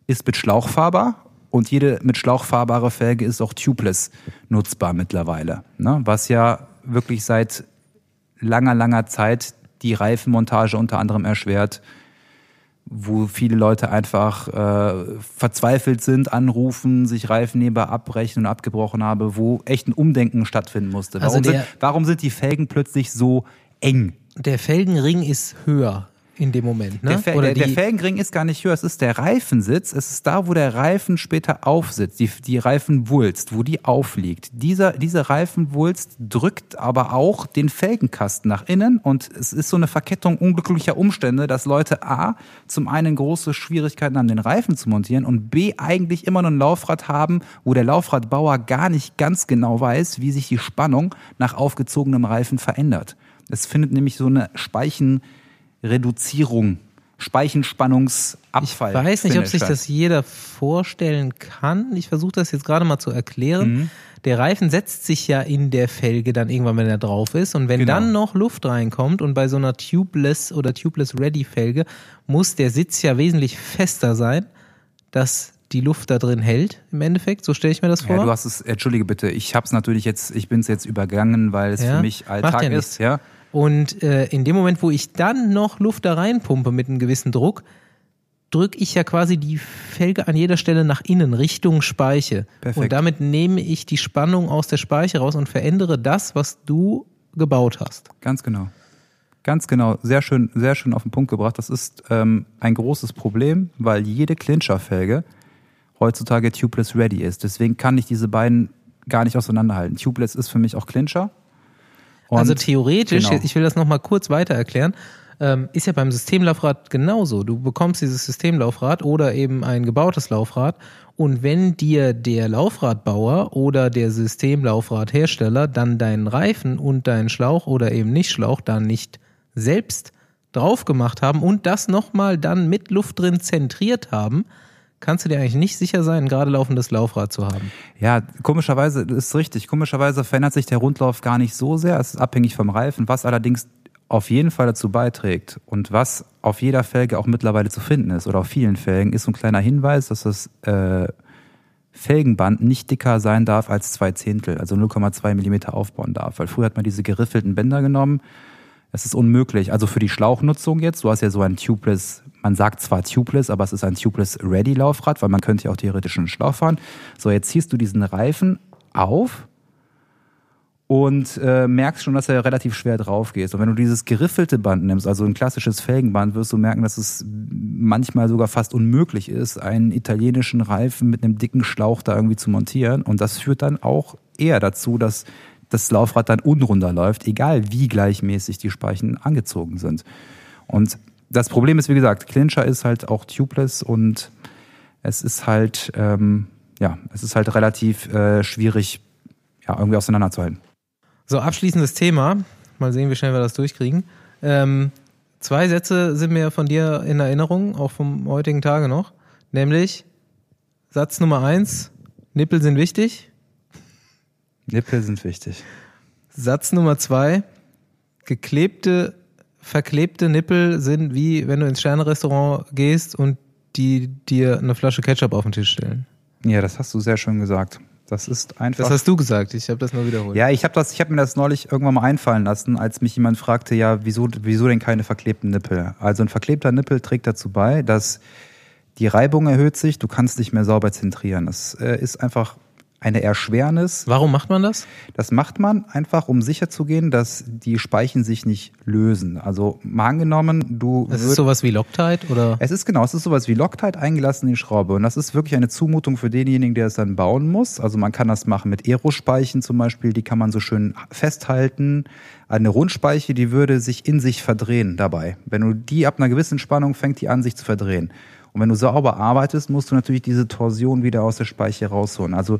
ist mit Schlauch fahrbar und jede mit Schlauch fahrbare Felge ist auch Tubeless nutzbar mittlerweile. Ne? Was ja wirklich seit langer, langer Zeit die Reifenmontage unter anderem erschwert, wo viele Leute einfach äh, verzweifelt sind, anrufen, sich Reifenheber abbrechen und abgebrochen habe, wo echt ein Umdenken stattfinden musste. Also Warum, der- sind, warum sind die Felgen plötzlich so eng? der Felgenring ist höher in dem Moment, ne? Der, Fe oder der, der Felgenring ist gar nicht höher, es ist der Reifensitz, es ist da, wo der Reifen später aufsitzt, die, die Reifenwulst, wo die aufliegt. Dieser, diese Reifenwulst drückt aber auch den Felgenkasten nach innen und es ist so eine Verkettung unglücklicher Umstände, dass Leute A, zum einen große Schwierigkeiten haben, den Reifen zu montieren und B, eigentlich immer nur ein Laufrad haben, wo der Laufradbauer gar nicht ganz genau weiß, wie sich die Spannung nach aufgezogenem Reifen verändert. Es findet nämlich so eine Speichenreduzierung, Speichenspannungsabfall. Ich weiß nicht, ob sich das jeder vorstellen kann. Ich versuche das jetzt gerade mal zu erklären. Mhm. Der Reifen setzt sich ja in der Felge dann irgendwann, wenn er drauf ist. Und wenn Genau. dann noch Luft reinkommt und bei so einer Tubeless oder Tubeless Ready Felge muss der Sitz ja wesentlich fester sein, dass die Luft da drin hält im Endeffekt. So stelle ich mir das vor. Ja, du hast es, entschuldige bitte, ich hab's natürlich jetzt, ich bin's jetzt übergangen, weil es Ja, für mich Alltag ja ist, ja. Und äh, in dem Moment, wo ich dann noch Luft da reinpumpe mit einem gewissen Druck, drücke ich ja quasi die Felge an jeder Stelle nach innen, Richtung Speiche. Perfekt. Und damit nehme ich die Spannung aus der Speiche raus und verändere das, was du gebaut hast. Ganz genau. Ganz genau. Sehr schön, sehr schön auf den Punkt gebracht. Das ist ähm, ein großes Problem, weil jede Clincher-Felge heutzutage tubeless ready ist. Deswegen kann ich diese beiden gar nicht auseinanderhalten. Tubeless ist für mich auch Clincher. Und also theoretisch, genau. ich will das nochmal kurz weiter erklären, ähm, ist ja beim Systemlaufrad genauso. Du bekommst dieses Systemlaufrad oder eben ein gebautes Laufrad und wenn dir der Laufradbauer oder der Systemlaufradhersteller dann deinen Reifen und deinen Schlauch oder eben nicht Schlauch dann nicht selbst drauf gemacht haben und das nochmal dann mit Luft drin zentriert haben, kannst du dir eigentlich nicht sicher sein, ein gerade laufendes Laufrad zu haben. Ja, komischerweise ist richtig. Komischerweise verändert sich der Rundlauf gar nicht so sehr. Es ist abhängig vom Reifen, was allerdings auf jeden Fall dazu beiträgt und was auf jeder Felge auch mittlerweile zu finden ist oder auf vielen Felgen, ist so ein kleiner Hinweis, dass das äh, Felgenband nicht dicker sein darf als zwei Zehntel, also 0,2 Millimeter aufbauen darf. Weil früher hat man diese geriffelten Bänder genommen. Es ist unmöglich. Also für die Schlauchnutzung jetzt, du hast ja so ein Tubeless, man sagt zwar Tubeless, aber es ist ein Tubeless Ready Laufrad, weil man könnte ja auch theoretisch einen Schlauch fahren. So, jetzt ziehst du diesen Reifen auf und äh, merkst schon, dass er relativ schwer drauf geht. Und wenn du dieses geriffelte Band nimmst, also ein klassisches Felgenband, wirst du merken, dass es manchmal sogar fast unmöglich ist, einen italienischen Reifen mit einem dicken Schlauch da irgendwie zu montieren. Und das führt dann auch eher dazu, dass das Laufrad dann unrunder läuft, egal wie gleichmäßig die Speichen angezogen sind. Und das Problem ist, wie gesagt, Clincher ist halt auch tubeless und es ist halt, ähm, ja, es ist halt relativ äh, schwierig, ja, irgendwie auseinanderzuhalten. So, abschließendes Thema. Mal sehen, wie schnell wir das durchkriegen. Ähm, zwei Sätze sind mir von dir in Erinnerung, auch vom heutigen Tage noch. Nämlich Satz Nummer eins, Nippel sind wichtig. Nippel sind wichtig. Satz Nummer zwei, geklebte, verklebte Nippel sind wie wenn du ins Sternerestaurant gehst und die dir eine Flasche Ketchup auf den Tisch stellen. Ja, das hast du sehr schön gesagt. Das ist einfach. Das hast du gesagt, ich habe das nur wiederholt. Ja, ich habe das, ich habe mir das neulich irgendwann mal einfallen lassen, als mich jemand fragte, ja, wieso, wieso denn keine verklebten Nippel? Also ein verklebter Nippel trägt dazu bei, dass die Reibung erhöht sich, du kannst nicht mehr sauber zentrieren. Das äh, ist einfach eine Erschwernis. Warum macht man das? Das macht man einfach, um sicherzugehen, dass die Speichen sich nicht lösen. Also mal angenommen, du. Es ist sowas wie Loctite oder? Es ist genau, es ist sowas wie Loctite eingelassen in die Schraube. Und das ist wirklich eine Zumutung für denjenigen, der es dann bauen muss. Also man kann das machen mit Aerospeichen zum Beispiel, die kann man so schön festhalten. Eine Rundspeiche, die würde sich in sich verdrehen dabei. Wenn du die ab einer gewissen Spannung fängt die an, sich zu verdrehen. Und wenn du sauber arbeitest, musst du natürlich diese Torsion wieder aus der Speiche rausholen. Also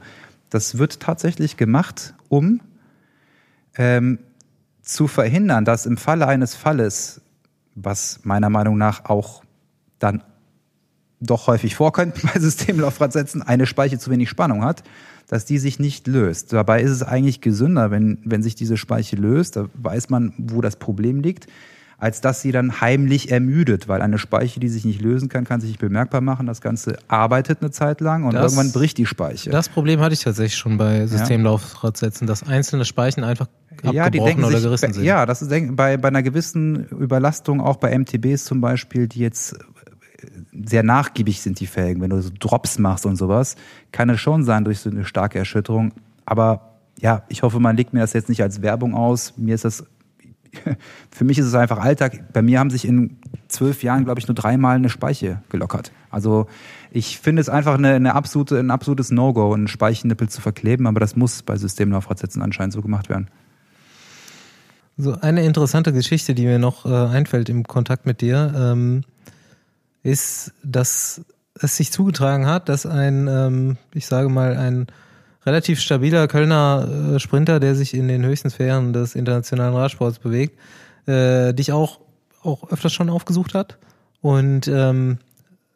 das wird tatsächlich gemacht, um ähm, zu verhindern, dass im Falle eines Falles, was meiner Meinung nach auch dann doch häufig vorkommt *laughs* bei Systemlaufradsätzen, eine Speiche zu wenig Spannung hat, dass die sich nicht löst. Dabei ist es eigentlich gesünder, wenn, wenn sich diese Speiche löst, da weiß man, wo das Problem liegt als dass sie dann heimlich ermüdet, weil eine Speiche, die sich nicht lösen kann, kann sich nicht bemerkbar machen. Das Ganze arbeitet eine Zeit lang und das, irgendwann bricht die Speiche. Das Problem hatte ich tatsächlich schon bei Systemlaufradsätzen, dass einzelne Speichen einfach ja, abgebrochen oder gerissen sich, sind. Ja, das ist bei, bei einer gewissen Überlastung, auch bei MTBs zum Beispiel, die jetzt sehr nachgiebig sind, die Felgen. Wenn du so Drops machst und sowas, kann es schon sein durch so eine starke Erschütterung. Aber ja, ich hoffe, man legt mir das jetzt nicht als Werbung aus. Mir ist das *laughs* für mich ist es einfach Alltag. Bei mir haben sich in zwölf Jahren, glaube ich, nur dreimal eine Speiche gelockert. Also ich finde es einfach eine, eine absolute, ein absolutes No-Go, einen Speichennippel zu verkleben, aber das muss bei Systemlaufradsätzen anscheinend so gemacht werden. So eine interessante Geschichte, die mir noch äh, einfällt im Kontakt mit dir, ähm, ist, dass es sich zugetragen hat, dass ein, ähm, ich sage mal, ein relativ stabiler Kölner äh, Sprinter, der sich in den höchsten Sphären des internationalen Radsports bewegt, äh, dich auch, auch öfters schon aufgesucht hat. Und ähm,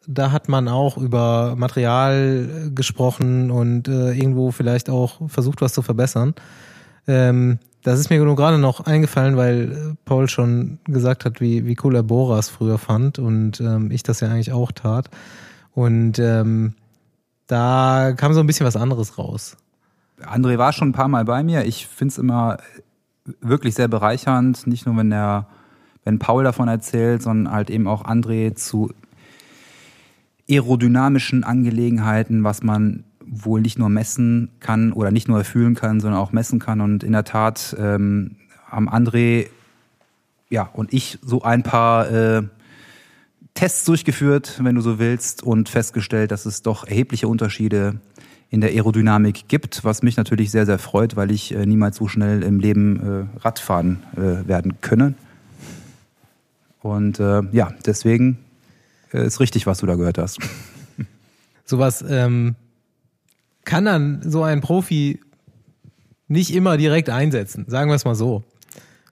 da hat man auch über Material gesprochen und äh, irgendwo vielleicht auch versucht, was zu verbessern. Ähm, das ist mir nur gerade noch eingefallen, weil äh, Paul schon gesagt hat, wie, wie cool er Boras früher fand und ähm, ich das ja eigentlich auch tat. Und ähm, da kam so ein bisschen was anderes raus. André war schon ein paar Mal bei mir. Ich finde es immer wirklich sehr bereichernd, nicht nur wenn der, wenn Paul davon erzählt, sondern halt eben auch André zu aerodynamischen Angelegenheiten, was man wohl nicht nur messen kann oder nicht nur fühlen kann, sondern auch messen kann. Und in der Tat ähm, haben André ja, und ich so ein paar äh, Tests durchgeführt, wenn du so willst, und festgestellt, dass es doch erhebliche Unterschiede in der Aerodynamik gibt, was mich natürlich sehr, sehr freut, weil ich äh, niemals so schnell im Leben äh, Radfahren äh, werden könne. Und äh, ja, deswegen äh, ist richtig, was du da gehört hast. *laughs* Sowas ähm, kann dann so ein Profi nicht immer direkt einsetzen, sagen wir es mal so.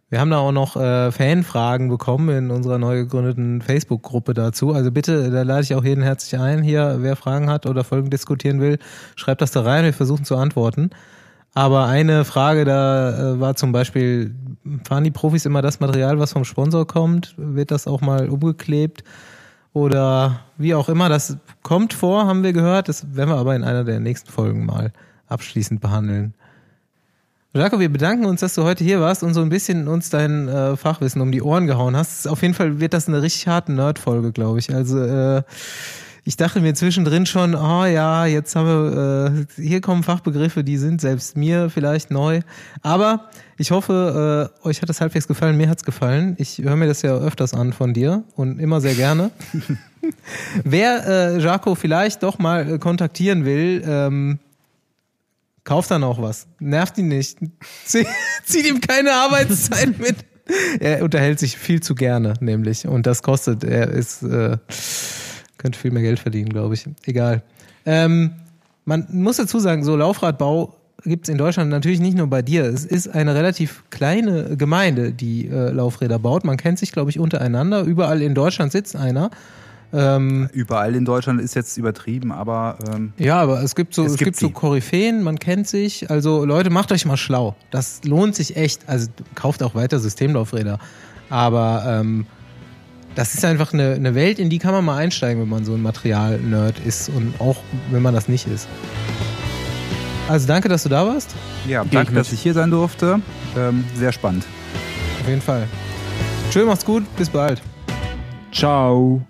Wir haben da auch noch äh, Fanfragen bekommen in unserer neu gegründeten Facebook-Gruppe dazu. Also bitte, da lade ich auch jeden herzlich ein. Hier, wer Fragen hat oder Folgen diskutieren will, schreibt das da rein. Wir versuchen zu antworten. Aber eine Frage da äh, war zum Beispiel, fahren die Profis immer das Material, was vom Sponsor kommt? Wird das auch mal umgeklebt? Oder wie auch immer, das kommt vor, haben wir gehört. Das werden wir aber in einer der nächsten Folgen mal abschließend behandeln. Jaco, wir bedanken uns, dass du heute hier warst und so ein bisschen uns dein äh, Fachwissen um die Ohren gehauen hast. Auf jeden Fall wird das eine richtig harte Nerd-Folge, glaube ich. Also äh, ich dachte mir zwischendrin schon, oh ja, jetzt haben wir, äh, hier kommen Fachbegriffe, die sind selbst mir vielleicht neu. Aber ich hoffe, äh, euch hat das halbwegs gefallen, mir hat's gefallen. Ich höre mir das ja öfters an von dir und immer sehr gerne. *laughs* Wer äh, Jaco vielleicht doch mal kontaktieren will, ähm, kauft dann auch was. Nervt ihn nicht. Zieht *laughs* ihm keine Arbeitszeit *laughs* mit. Er unterhält sich viel zu gerne, nämlich. Und das kostet. Er ist, äh, könnte viel mehr Geld verdienen, glaube ich. Egal. Ähm, man muss dazu sagen, so Laufradbau gibt es in Deutschland natürlich nicht nur bei dir. Es ist eine relativ kleine Gemeinde, die äh, Laufräder baut. Man kennt sich, glaube ich, untereinander. Überall in Deutschland sitzt einer. Ähm, Überall in Deutschland ist jetzt übertrieben, aber ähm, ja, aber es gibt so es, es gibt, gibt so Koryphäen, man kennt sich. Also Leute, macht euch mal schlau. Das lohnt sich echt. Also kauft auch weiter Systemlaufräder, aber ähm, das ist einfach eine, eine Welt, in die kann man mal einsteigen, wenn man so ein Material-Nerd ist und auch wenn man das nicht ist. Also danke, dass du da warst. Ja, danke, dass ich hier sein durfte. Ähm, sehr spannend. Auf jeden Fall. Schön, macht's gut, bis bald. Ciao.